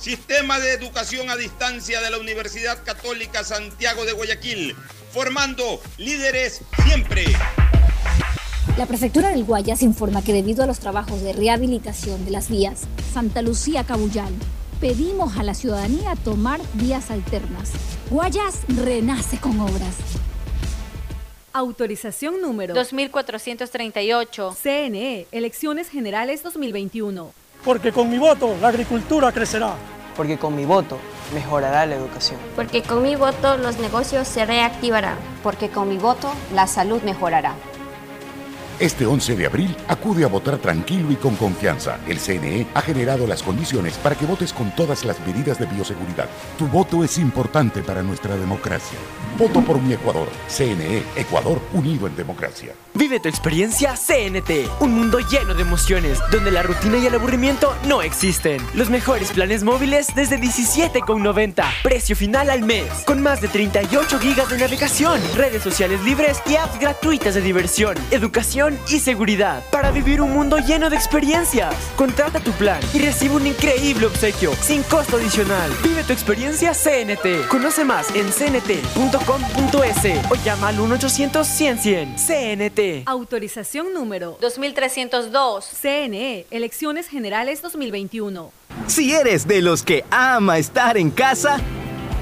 Sistema de Educación a Distancia de la Universidad Católica Santiago de Guayaquil, formando líderes siempre. La prefectura del Guayas informa que debido a los trabajos de rehabilitación de las vías Santa Lucía Cabullal, pedimos a la ciudadanía tomar vías alternas. Guayas renace con obras. Autorización número 2438. CNE, Elecciones Generales 2021. Porque con mi voto la agricultura crecerá. Porque con mi voto mejorará la educación. Porque con mi voto los negocios se reactivarán. Porque con mi voto la salud mejorará. Este 11 de abril acude a votar tranquilo y con confianza. El CNE ha generado las condiciones para que votes con todas las medidas de bioseguridad. Tu voto es importante para nuestra democracia. Voto por mi Ecuador. CNE, Ecuador unido en democracia. Vive tu experiencia CNT, un mundo lleno de emociones, donde la rutina y el aburrimiento no existen. Los mejores planes móviles desde 17,90, precio final al mes, con más de 38 gigas de navegación, redes sociales libres y apps gratuitas de diversión, educación y seguridad, para vivir un mundo lleno de experiencias. Contrata tu plan y recibe un increíble obsequio, sin costo adicional. Vive tu experiencia CNT. Conoce más en cnt.com.es o llama al 1-800-100-100. CNT. Autorización número 2302. CNE, Elecciones Generales 2021. Si eres de los que ama estar en casa,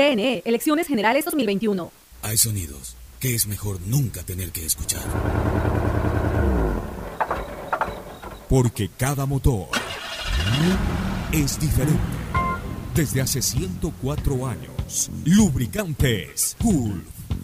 CNE, Elecciones Generales 2021. Hay sonidos que es mejor nunca tener que escuchar. Porque cada motor es diferente. Desde hace 104 años, Lubricantes Gulf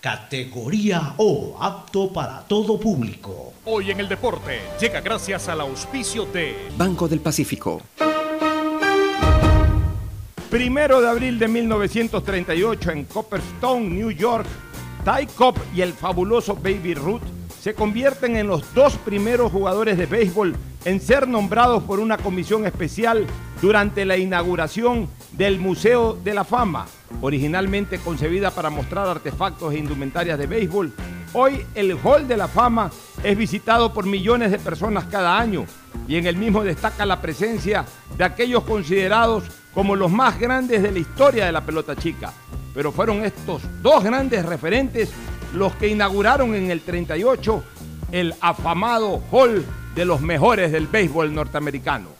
categoría O, apto para todo público. Hoy en el deporte llega gracias al auspicio de Banco del Pacífico. Primero de abril de 1938 en Copperstone, New York, Ty Cobb y el fabuloso Baby Ruth se convierten en los dos primeros jugadores de béisbol en ser nombrados por una comisión especial durante la inauguración del Museo de la Fama, originalmente concebida para mostrar artefactos e indumentarias de béisbol. Hoy el Hall de la Fama es visitado por millones de personas cada año y en el mismo destaca la presencia de aquellos considerados como los más grandes de la historia de la pelota chica. Pero fueron estos dos grandes referentes los que inauguraron en el 38 el afamado Hall de los mejores del béisbol norteamericano.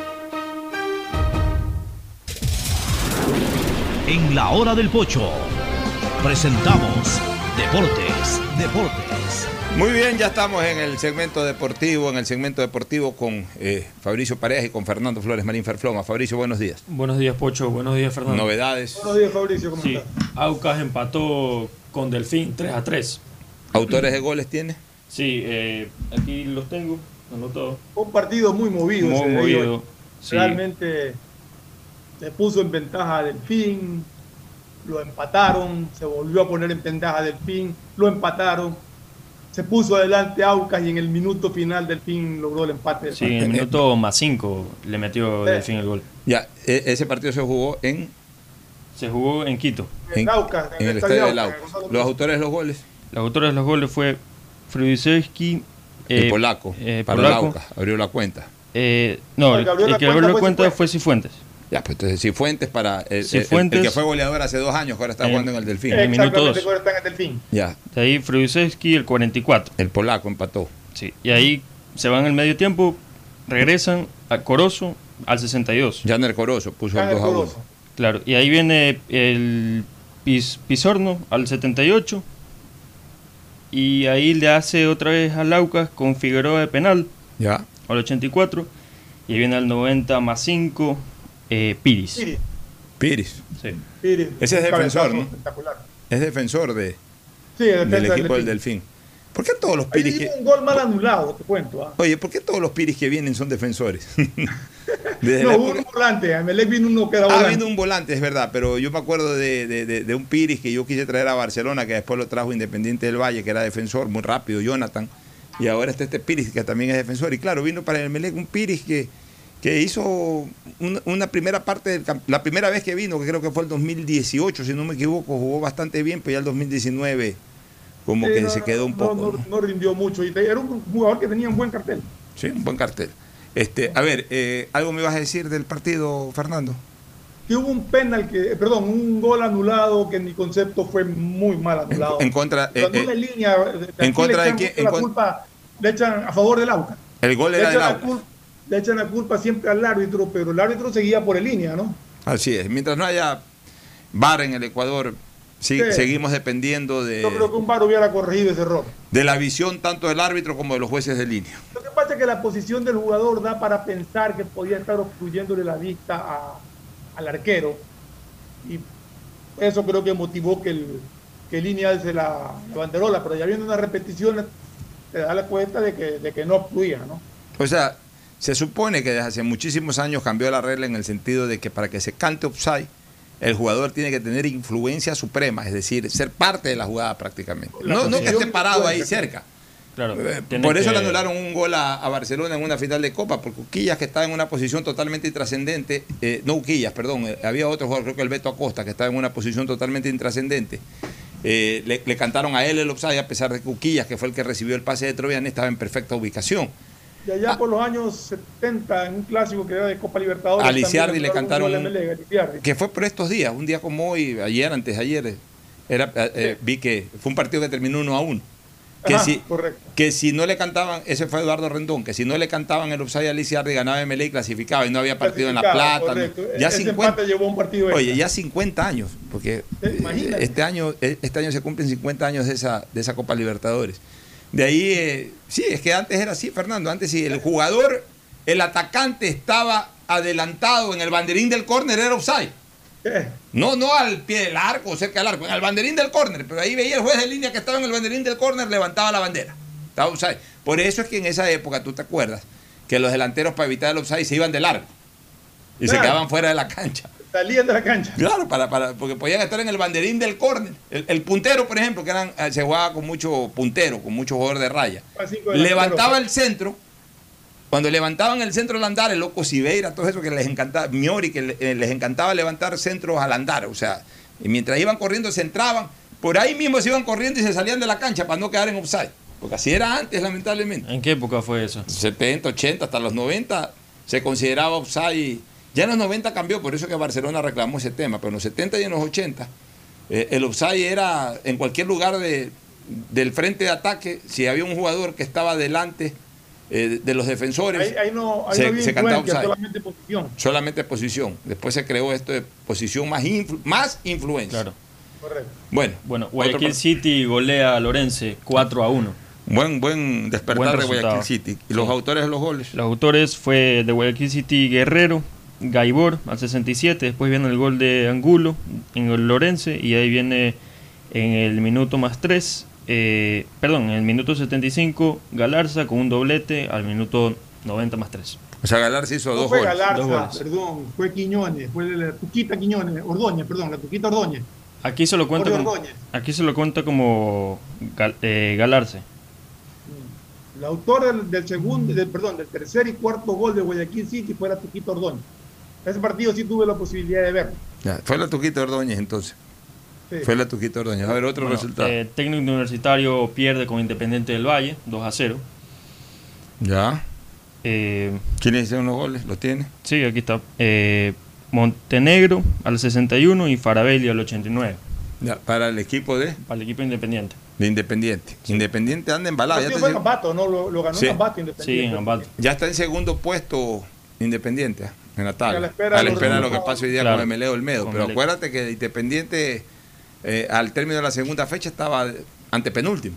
En la hora del pocho presentamos Deportes, Deportes. Muy bien, ya estamos en el segmento deportivo, en el segmento deportivo con eh, Fabricio Pareja y con Fernando Flores Marín Ferfloma. Fabricio, buenos días. Buenos días, Pocho. Buenos días, Fernando. Novedades. Buenos días, Fabricio. ¿Cómo Sí, estás? Aucas empató con Delfín 3 a 3. ¿Autores de goles tiene? Sí, eh, aquí los tengo. Un partido muy movido. Muy movido, sí. Realmente le puso en ventaja a Delfín, lo empataron, se volvió a poner en ventaja a Delfín, lo empataron, se puso adelante Aucas y en el minuto final Delfín logró el empate. Sí, en el minuto más 5 le metió Sí. Delfín el gol. Ya, e- ese partido se jugó en, Se jugó en Quito. en, Aucas, en el estadio del Aucas. Los autores de los goles. Los autores de los goles fue Frudisewski, El eh, polaco, eh, para polaco. el Aucas, abrió la cuenta. Eh, no, el, el que abrió la cuenta fue Cifuentes. Ya, pues entonces Cifuentes para el, el- Cifuentes. el que fue goleador hace dos años, que ahora está Eh, jugando en el Delfín. en el minuto Exactamente, dos. ahora están en Delfín. Ya, De ahí Frudisewski el 44. el polaco empató. Sí, y ahí se van el medio tiempo, regresan a Corozo al 62. Janer Corozo puso el Janer 2 a 1. Corozo. Claro, y ahí viene el Pis- Pisorno al 78. Y ahí le hace otra vez a Laucas con Figueroa de penal Ya. al 84. Y ahí viene al 90 más 5 eh, Piris. Piris. Piris. Sí. Piris, Ese es defensor, ¿no? espectacular. Es defensor de, Sí, el del equipo del Delfín. Delfín. ¿Por qué todos los Piris que, un gol mal anulado, te cuento. ¿ah? Oye, ¿por qué todos los Piris que vienen son defensores? Desde No, hubo época- un volante, a Melec vino uno que era Ah, volante. vino un volante, es verdad, pero yo me acuerdo de, de- de- de un Piris que yo quise traer a Barcelona, que después lo trajo Independiente del Valle, que era defensor, muy rápido, Jonathan. Y ahora está este Piris, que también es defensor. Y claro, vino para el Melec un Piris que, que hizo una, una primera parte, del, la primera vez que vino, que creo que fue el 2018, si no me equivoco, jugó bastante bien, pero ya el 2019 como Sí, que no, se quedó un no, poco. No, rindió mucho. Y era un jugador que tenía un buen cartel. Sí, un buen cartel. Este, a ver, eh, ¿algo me vas a decir del partido, Fernando? Que hubo un penal, que, eh, perdón, un gol anulado que en mi concepto fue muy mal anulado. En contra, Cuando eh, eh, línea, en contra de quién- en la con- culpa, le echan a favor del Aucas. el gol era del culpa, le echan la culpa siempre al árbitro, pero el árbitro seguía por el línea, ¿no? Así es. Mientras no haya VAR en el Ecuador, sí- Sí. seguimos dependiendo de, Yo creo que un VAR hubiera corregido ese error. de la visión tanto del árbitro como de los jueces de línea. Lo que pasa es que la posición del jugador da para pensar que podía estar obstruyéndole la vista a- al arquero. Y eso creo que motivó que el, que línea se la, la banderola, pero ya viendo una repetición te da la cuenta de que, de que no obstruía, ¿no? O sea, se supone que desde hace muchísimos años cambió la regla en el sentido de que para que se cante offside, el jugador tiene que tener influencia suprema, es decir, ser parte de la jugada prácticamente. La No, no que esté parado ahí cerca. Claro, Eh, Por eso que- le anularon un gol a, a Barcelona en una final de Copa, porque Uquillas, que estaba en una posición totalmente intrascendente, eh, no Uquillas, perdón, eh, había otro jugador, creo que el Beto Acosta, que estaba en una posición totalmente intrascendente. Eh, le, le cantaron a él el offside, a pesar de que Uquillas, que fue el que recibió el pase de Troviani, estaba en perfecta ubicación. Y allá por los años 70, en un clásico que era de Copa Libertadores. A Lisiardi le cantaron un. Que fue por estos días, un día como hoy, ayer, antes de ayer, era, eh, eh, vi que fue un partido que terminó uno a uno. Que, Ajá, si, correcto. que si no le cantaban, ese fue Eduardo Rendón, que si no le cantaban el offside a Lisiardi ganaba MLE y clasificaba y no había partido en La Plata. ¿no? correcto. Ya Ese 50, empate llevó un partido extra. oye, ya 50 años, porque Eh, imagínate. este año, eh, este año se cumplen 50 años de esa, de esa Copa Libertadores. De ahí, eh, sí, es que antes era así, Fernando. Antes sí, el jugador, el atacante estaba adelantado en el banderín del córner era offside. No, no al pie del arco, cerca del arco, en el banderín del córner. Pero ahí veía el juez de línea que estaba en el banderín del córner, levantaba la bandera. Estaba offside. Por eso es que en esa época, tú te acuerdas, que los delanteros para evitar el offside se iban de largo. Y se quedaban fuera de la cancha. Salían de la cancha. Claro, para, para, porque podían estar en el banderín del córner. El, el puntero, por ejemplo, que eran, eh, se jugaba con mucho puntero, con mucho jugador de raya. Levantaba el centro. Cuando levantaban el centro al andar, el loco Siveira, todo eso que les encantaba, Miori, que eh, les encantaba levantar centros al andar. O sea, y mientras iban corriendo, se entraban. Por ahí mismo se iban corriendo y se salían de la cancha para no quedar en offside. Porque así era antes, lamentablemente. ¿En qué época fue eso? 70, 80, hasta los 90 se consideraba offside. Ya en los 90 cambió, por eso que Barcelona reclamó ese tema, pero en los 70 y en los 80 eh, el offside era en cualquier lugar de- del frente de ataque, si había un jugador que estaba delante eh, de los defensores, Ahí, ahí no, ahí se, no había se cantaba offside. solamente posición. Solamente posición. Después se creó esto de posición más, influ- más influencia. Claro. Correcto. Bueno, Bueno, Guayaquil City golea a Lorense 4 a 1. Buen, buen despertar Buen de. Guayaquil City. ¿Y los autores de los goles? Los autores fue de Guayaquil City Guerrero, Gaibor al 67, después viene el gol de Angulo en el Lorense y ahí viene en el minuto más 3, perdón, en el minuto 75 Galarza con un doblete al minuto 90 más 3. O sea, Galarza hizo No dos fue goles. Galarza, dos goles. perdón, fue Quiñones, fue la Tuquita Quiñones, Ordóñez, perdón, la Tuquita Ordóñez. Aquí se lo cuenta como, aquí se lo cuenta como Gal- eh, Galarce. El autor del, del segundo, del, perdón, del tercer y cuarto gol de Guayaquil City fue la Tuquita Ordóñez. Ese partido sí tuve la posibilidad de verlo. Ya, fue la Tuquita Ordóñez entonces. Sí. Fue la Tuquita Ordóñez. A ver, otro Bueno, resultado. eh, técnico universitario pierde con Independiente del Valle 2 a 0. ya. Eh, ¿Quiénes hicieron los goles? ¿Los tiene? Sí, aquí está. Eh, Montenegro al 61 y Farabelli al 89. Ya, para el equipo de, Para el equipo independiente. de Independiente. Independiente anda embalado. Ya fue en- Ambato, ¿no? Lo, lo ganó Sí. en Ambato Independiente. Sí, en Ambato. ya está en segundo puesto Independiente en la tabla. A la espera a la de los espera de lo que pase hoy día Claro. con Emeleo Olmedo. Con Pero acuérdate que Independiente eh, al término de la segunda fecha estaba antepenúltimo.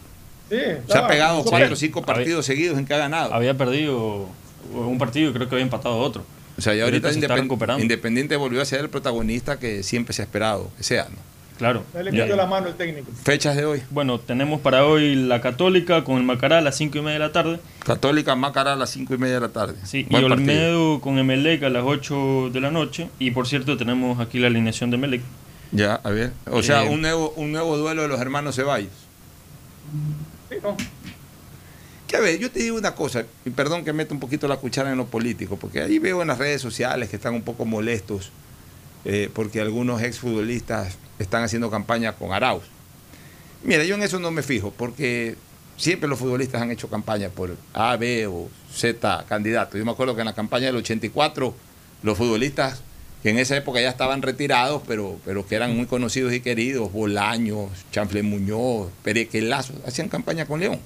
Sí, Se ha pegado cuatro o cinco partidos seguidos en que ha ganado. Había perdido un partido y creo que había empatado otro. O sea, ya ahorita, se Independ-. Independiente volvió a ser el protagonista que siempre se ha esperado que sea. ¿no? Claro. Ya le metió la mano el técnico. Fechas de hoy. Bueno, tenemos para hoy la Católica con el Macará a las 5 y media de la tarde. Católica Macará a las 5 y media de la tarde. Sí, Buen y partido. Olmedo con Emelec a las 8 de la noche. Y por cierto, tenemos aquí la alineación de Emelec. Ya, a ver. O sea, Eh, un nuevo, un nuevo duelo de los hermanos Ceballos. Sí, no. Que a ver, yo te digo una cosa, y perdón que meta un poquito la cuchara en lo político, porque ahí veo en las redes sociales que están un poco molestos eh, porque algunos exfutbolistas están haciendo campaña con Arauz. Mira, yo en eso no me fijo, porque siempre los futbolistas han hecho campaña por A, B o Z candidatos. Yo me acuerdo que en la campaña del 84, los futbolistas que en esa época ya estaban retirados, pero, pero que eran muy conocidos y queridos, Bolaños, Chanfle Muñoz, Perequelazo, hacían campaña con León.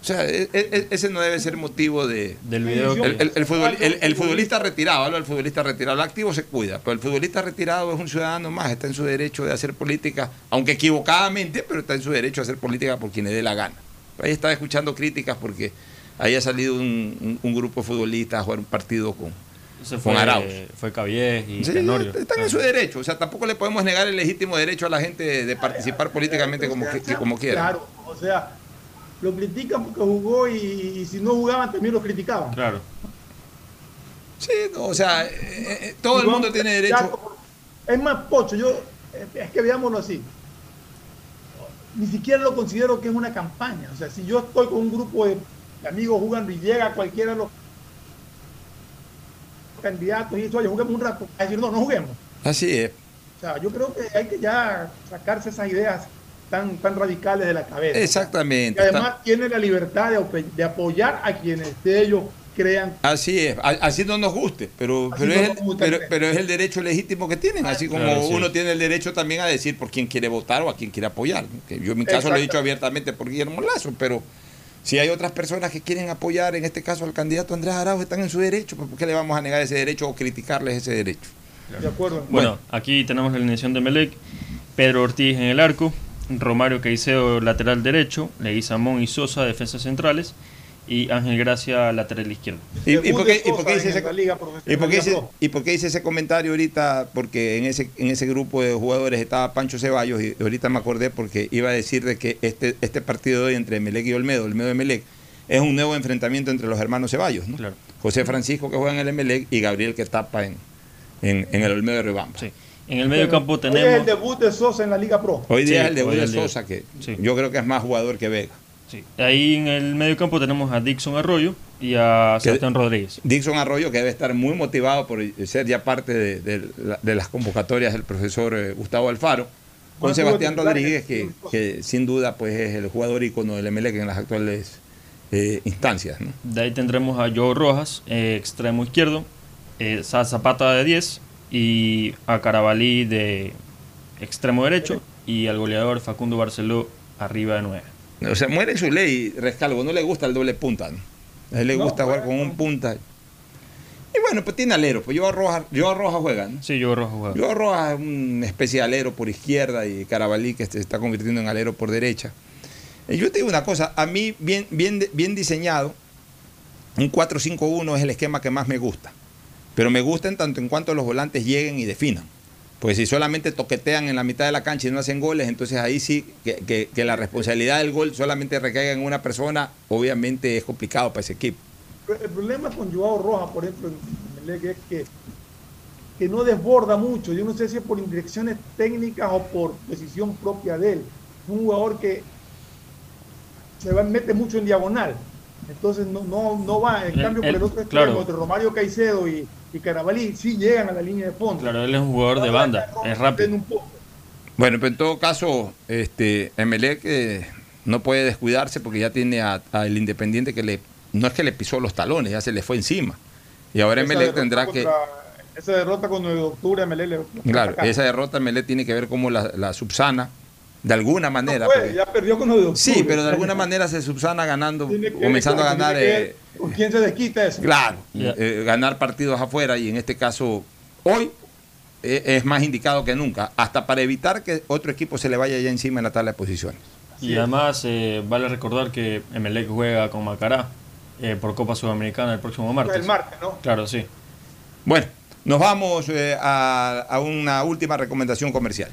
O sea, e- e- ese no debe ser motivo de... Del video que- El, el- el futbol- el- el futbolista retirado, hablo del futbolista retirado, el activo se cuida, pero el futbolista retirado es un ciudadano más, está en su derecho de hacer política, aunque equivocadamente, pero está en su derecho de hacer política por quien le dé la gana. Ahí estaba escuchando críticas porque ahí ha salido un, un- un grupo de futbolistas a jugar un partido con, con fue, Arauz. fue y Sí, Tenorio. están en su derecho, o sea, tampoco le podemos negar el legítimo derecho a la gente de, de participar políticamente como, que- como quiera. Claro, o sea, lo critican porque jugó y, y si no jugaban también lo criticaban. Claro. Sí, no, o sea, eh, eh, todo el mundo tiene derecho. como- Es más, Pocho, yo, eh, es que veámoslo así. Ni siquiera lo considero que es una campaña. O sea, si yo estoy con un grupo de amigos jugando y llega cualquiera de los candidatos y dice, oye, juguemos un rato, a decir, no, no juguemos. Así es. O sea, yo creo que hay que ya sacarse esas ideas tan, tan radicales de la cabeza. Exactamente. Y además tiene la libertad de, apoyar a quienes de ellos crean. Así es, así no nos guste, pero, Así pero, no es, nos el, gusta, pero, creo. pero es el derecho legítimo que tienen, así como Claro, sí. uno tiene el derecho también a decir por quién quiere votar o a quién quiere apoyar. yo en mi caso lo he dicho abiertamente por Guillermo Lazo, pero si hay otras personas que quieren apoyar, en este caso al candidato Andrés Arauz, están en su derecho, pues ¿por qué le vamos a negar ese derecho o criticarles ese derecho? De acuerdo. Bueno, aquí tenemos la alineación de Melec. Pedro Ortiz en el arco. Romario Caicedo, lateral derecho. Leguizamón y Sosa, defensas centrales. y Ángel Gracia lateral izquierdo. ¿Y, y por qué, y por qué dice ese, en la Liga y Profesional, por qué Liga dice- Pro. y por qué dice ese comentario ahorita? Porque en ese, en ese grupo de jugadores estaba Pancho Ceballos y ahorita me acordé porque iba a decir de que este, este partido de hoy entre Melec y Olmedo, Olmedo y Melec, es un nuevo enfrentamiento entre los hermanos Ceballos, ¿no? José Francisco que juega en el Emelec y Gabriel que tapa en, en, en el Olmedo de Ribamba. En el medio campo Hoy es el tenemos... debut de Sosa en la Liga Pro. Hoy día Sí, es el debut de el. Sosa, que yo creo que es más jugador que Vega. Sí. Ahí en el medio campo tenemos a Dixon Arroyo y a Sebastián Rodríguez. Dixon Arroyo, que debe estar muy motivado por ser ya parte de, de la- de las convocatorias del profesor eh, Gustavo Alfaro, con Sebastián Rodríguez, que, que sin duda pues es el jugador ícono del Emelec en las actuales eh, instancias. ¿no? De ahí tendremos a Joe Rojas, eh, extremo izquierdo, eh, Zapata de 10 y a Carabalí de extremo derecho y al goleador Facundo Barceló arriba de 9. O sea, muere su ley, Rescalvo, no le gusta el doble punta. ¿no? A él le No, gusta jugar con un punta. Y bueno, pues tiene alero, pues yo Rojas, yo Rojas juega, ¿no? Sí, Joe Rojas juega. Yo es una especie de alero por izquierda y Carabalí que se está convirtiendo en alero por derecha. Eh, Yo te digo una cosa, a mí bien, bien, bien diseñado, un 4-5-1 es el esquema que más me gusta. Pero me gusta en tanto en cuanto los volantes lleguen y definan. Pues si solamente toquetean en la mitad de la cancha y no hacen goles, entonces ahí sí que, que- que la responsabilidad del gol solamente recaiga en una persona, obviamente es complicado para ese equipo. El problema con Joao Rojas, por ejemplo, en es que, que no desborda mucho. Yo no sé si es por indirecciones técnicas o por decisión propia de él. Un jugador que se mete mucho en diagonal. Entonces no, no, no va. En cambio, por el otro extremo, claro. entre Romario Caicedo y, y Carabalí, sí llegan a la línea de fondo. Claro, él es un jugador de banda, es rápido. Bueno, pero en todo caso, este, Emelec eh, no puede descuidarse porque ya tiene a- al Independiente que le, no es que le pisó los talones, ya se le fue encima. Y ahora Esa Emelec tendrá que, Esa derrota con 9 de octubre, Melec le- claro, esa derrota Emelec tiene que ver cómo la, la subsana, de alguna manera. No ya perdió con 9 de octubre. sí, pero de alguna manera se subsana ganando, que- comenzando a ganar, que eh, ¿Con quién se desquita eso? claro, eh, ganar partidos afuera y en este caso, hoy eh, es más indicado que nunca, hasta para evitar que otro equipo se le vaya ya encima en la tabla de posiciones. Y además eh, vale recordar que Emelec juega con Macará eh, por Copa Sudamericana el próximo martes. El martes, ¿no? Claro, sí. Bueno, nos vamos eh, a, a una última recomendación comercial.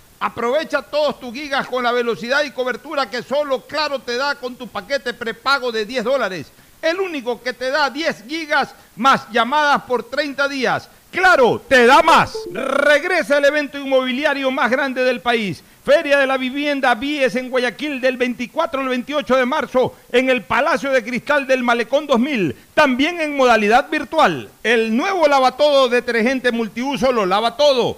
Aprovecha todos tus gigas con la velocidad y cobertura que solo Claro te da con tu paquete prepago de 10 dólares. El único que te da 10 gigas más llamadas por 30 días. Claro, te da más. Regresa el evento inmobiliario más grande del país. Feria de la Vivienda Vies en Guayaquil del 24 al 28 de marzo en el Palacio de Cristal del Malecón 2000, también en modalidad virtual. El nuevo lavatodo detergente multiuso lo lava todo,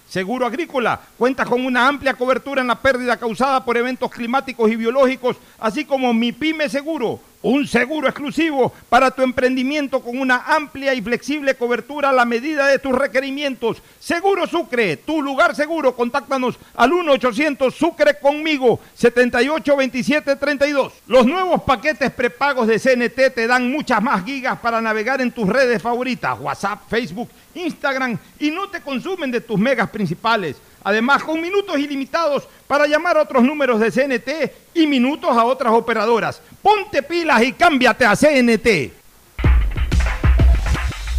Seguro Agrícola cuenta con una amplia cobertura en la pérdida causada por eventos climáticos y biológicos, así como Mi Pyme Seguro, un seguro exclusivo para tu emprendimiento con una amplia y flexible cobertura a la medida de tus requerimientos. Seguro Sucre, tu lugar seguro. Contáctanos al 1-800 Sucre conmigo, 782732. Los nuevos paquetes prepagos de CNT te dan muchas más gigas para navegar en tus redes favoritas, WhatsApp, Facebook, Instagram, y no te consumen de tus megas principales. Además, con minutos ilimitados para llamar a otros números de CNT y minutos a otras operadoras. Ponte pilas y cámbiate a CNT.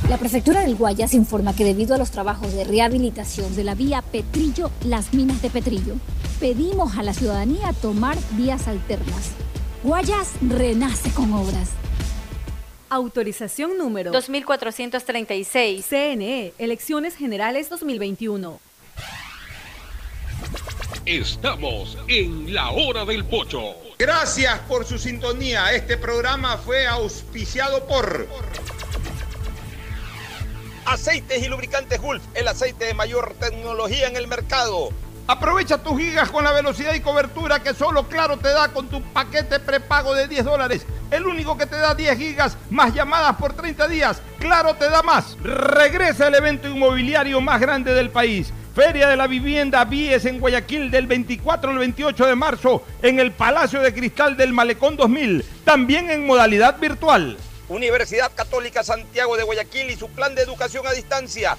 La prefectura del Guayas informa que debido a los trabajos de rehabilitación de la vía Petrillo, las minas de Petrillo, pedimos a la ciudadanía tomar vías alternas. Guayas renace con obras. Autorización número 2436. CNE, Elecciones Generales 2021. Estamos en la hora del pocho. Gracias por su sintonía. Este programa fue auspiciado por Aceites y Lubricantes Gulf, el aceite de mayor tecnología en el mercado. Aprovecha tus gigas con la velocidad y cobertura que solo Claro te da con tu paquete prepago de 10 dólares. El único que te da 10 gigas más llamadas por 30 días. Claro te da más. Regresa el evento inmobiliario más grande del país. Feria de la Vivienda Vies en Guayaquil del 24 al 28 de marzo en el Palacio de Cristal del Malecón 2000, también en modalidad virtual. Universidad Católica Santiago de Guayaquil y su plan de educación a distancia,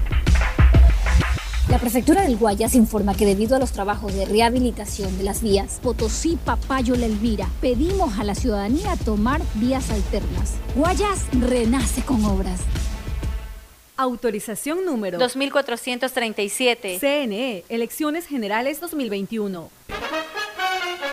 La prefectura del Guayas informa que debido a los trabajos de rehabilitación de las vías Potosí, Papayo, La Elvira, pedimos a la ciudadanía tomar vías alternas. Guayas renace con obras. Autorización número 2437. CNE, Elecciones Generales 2021.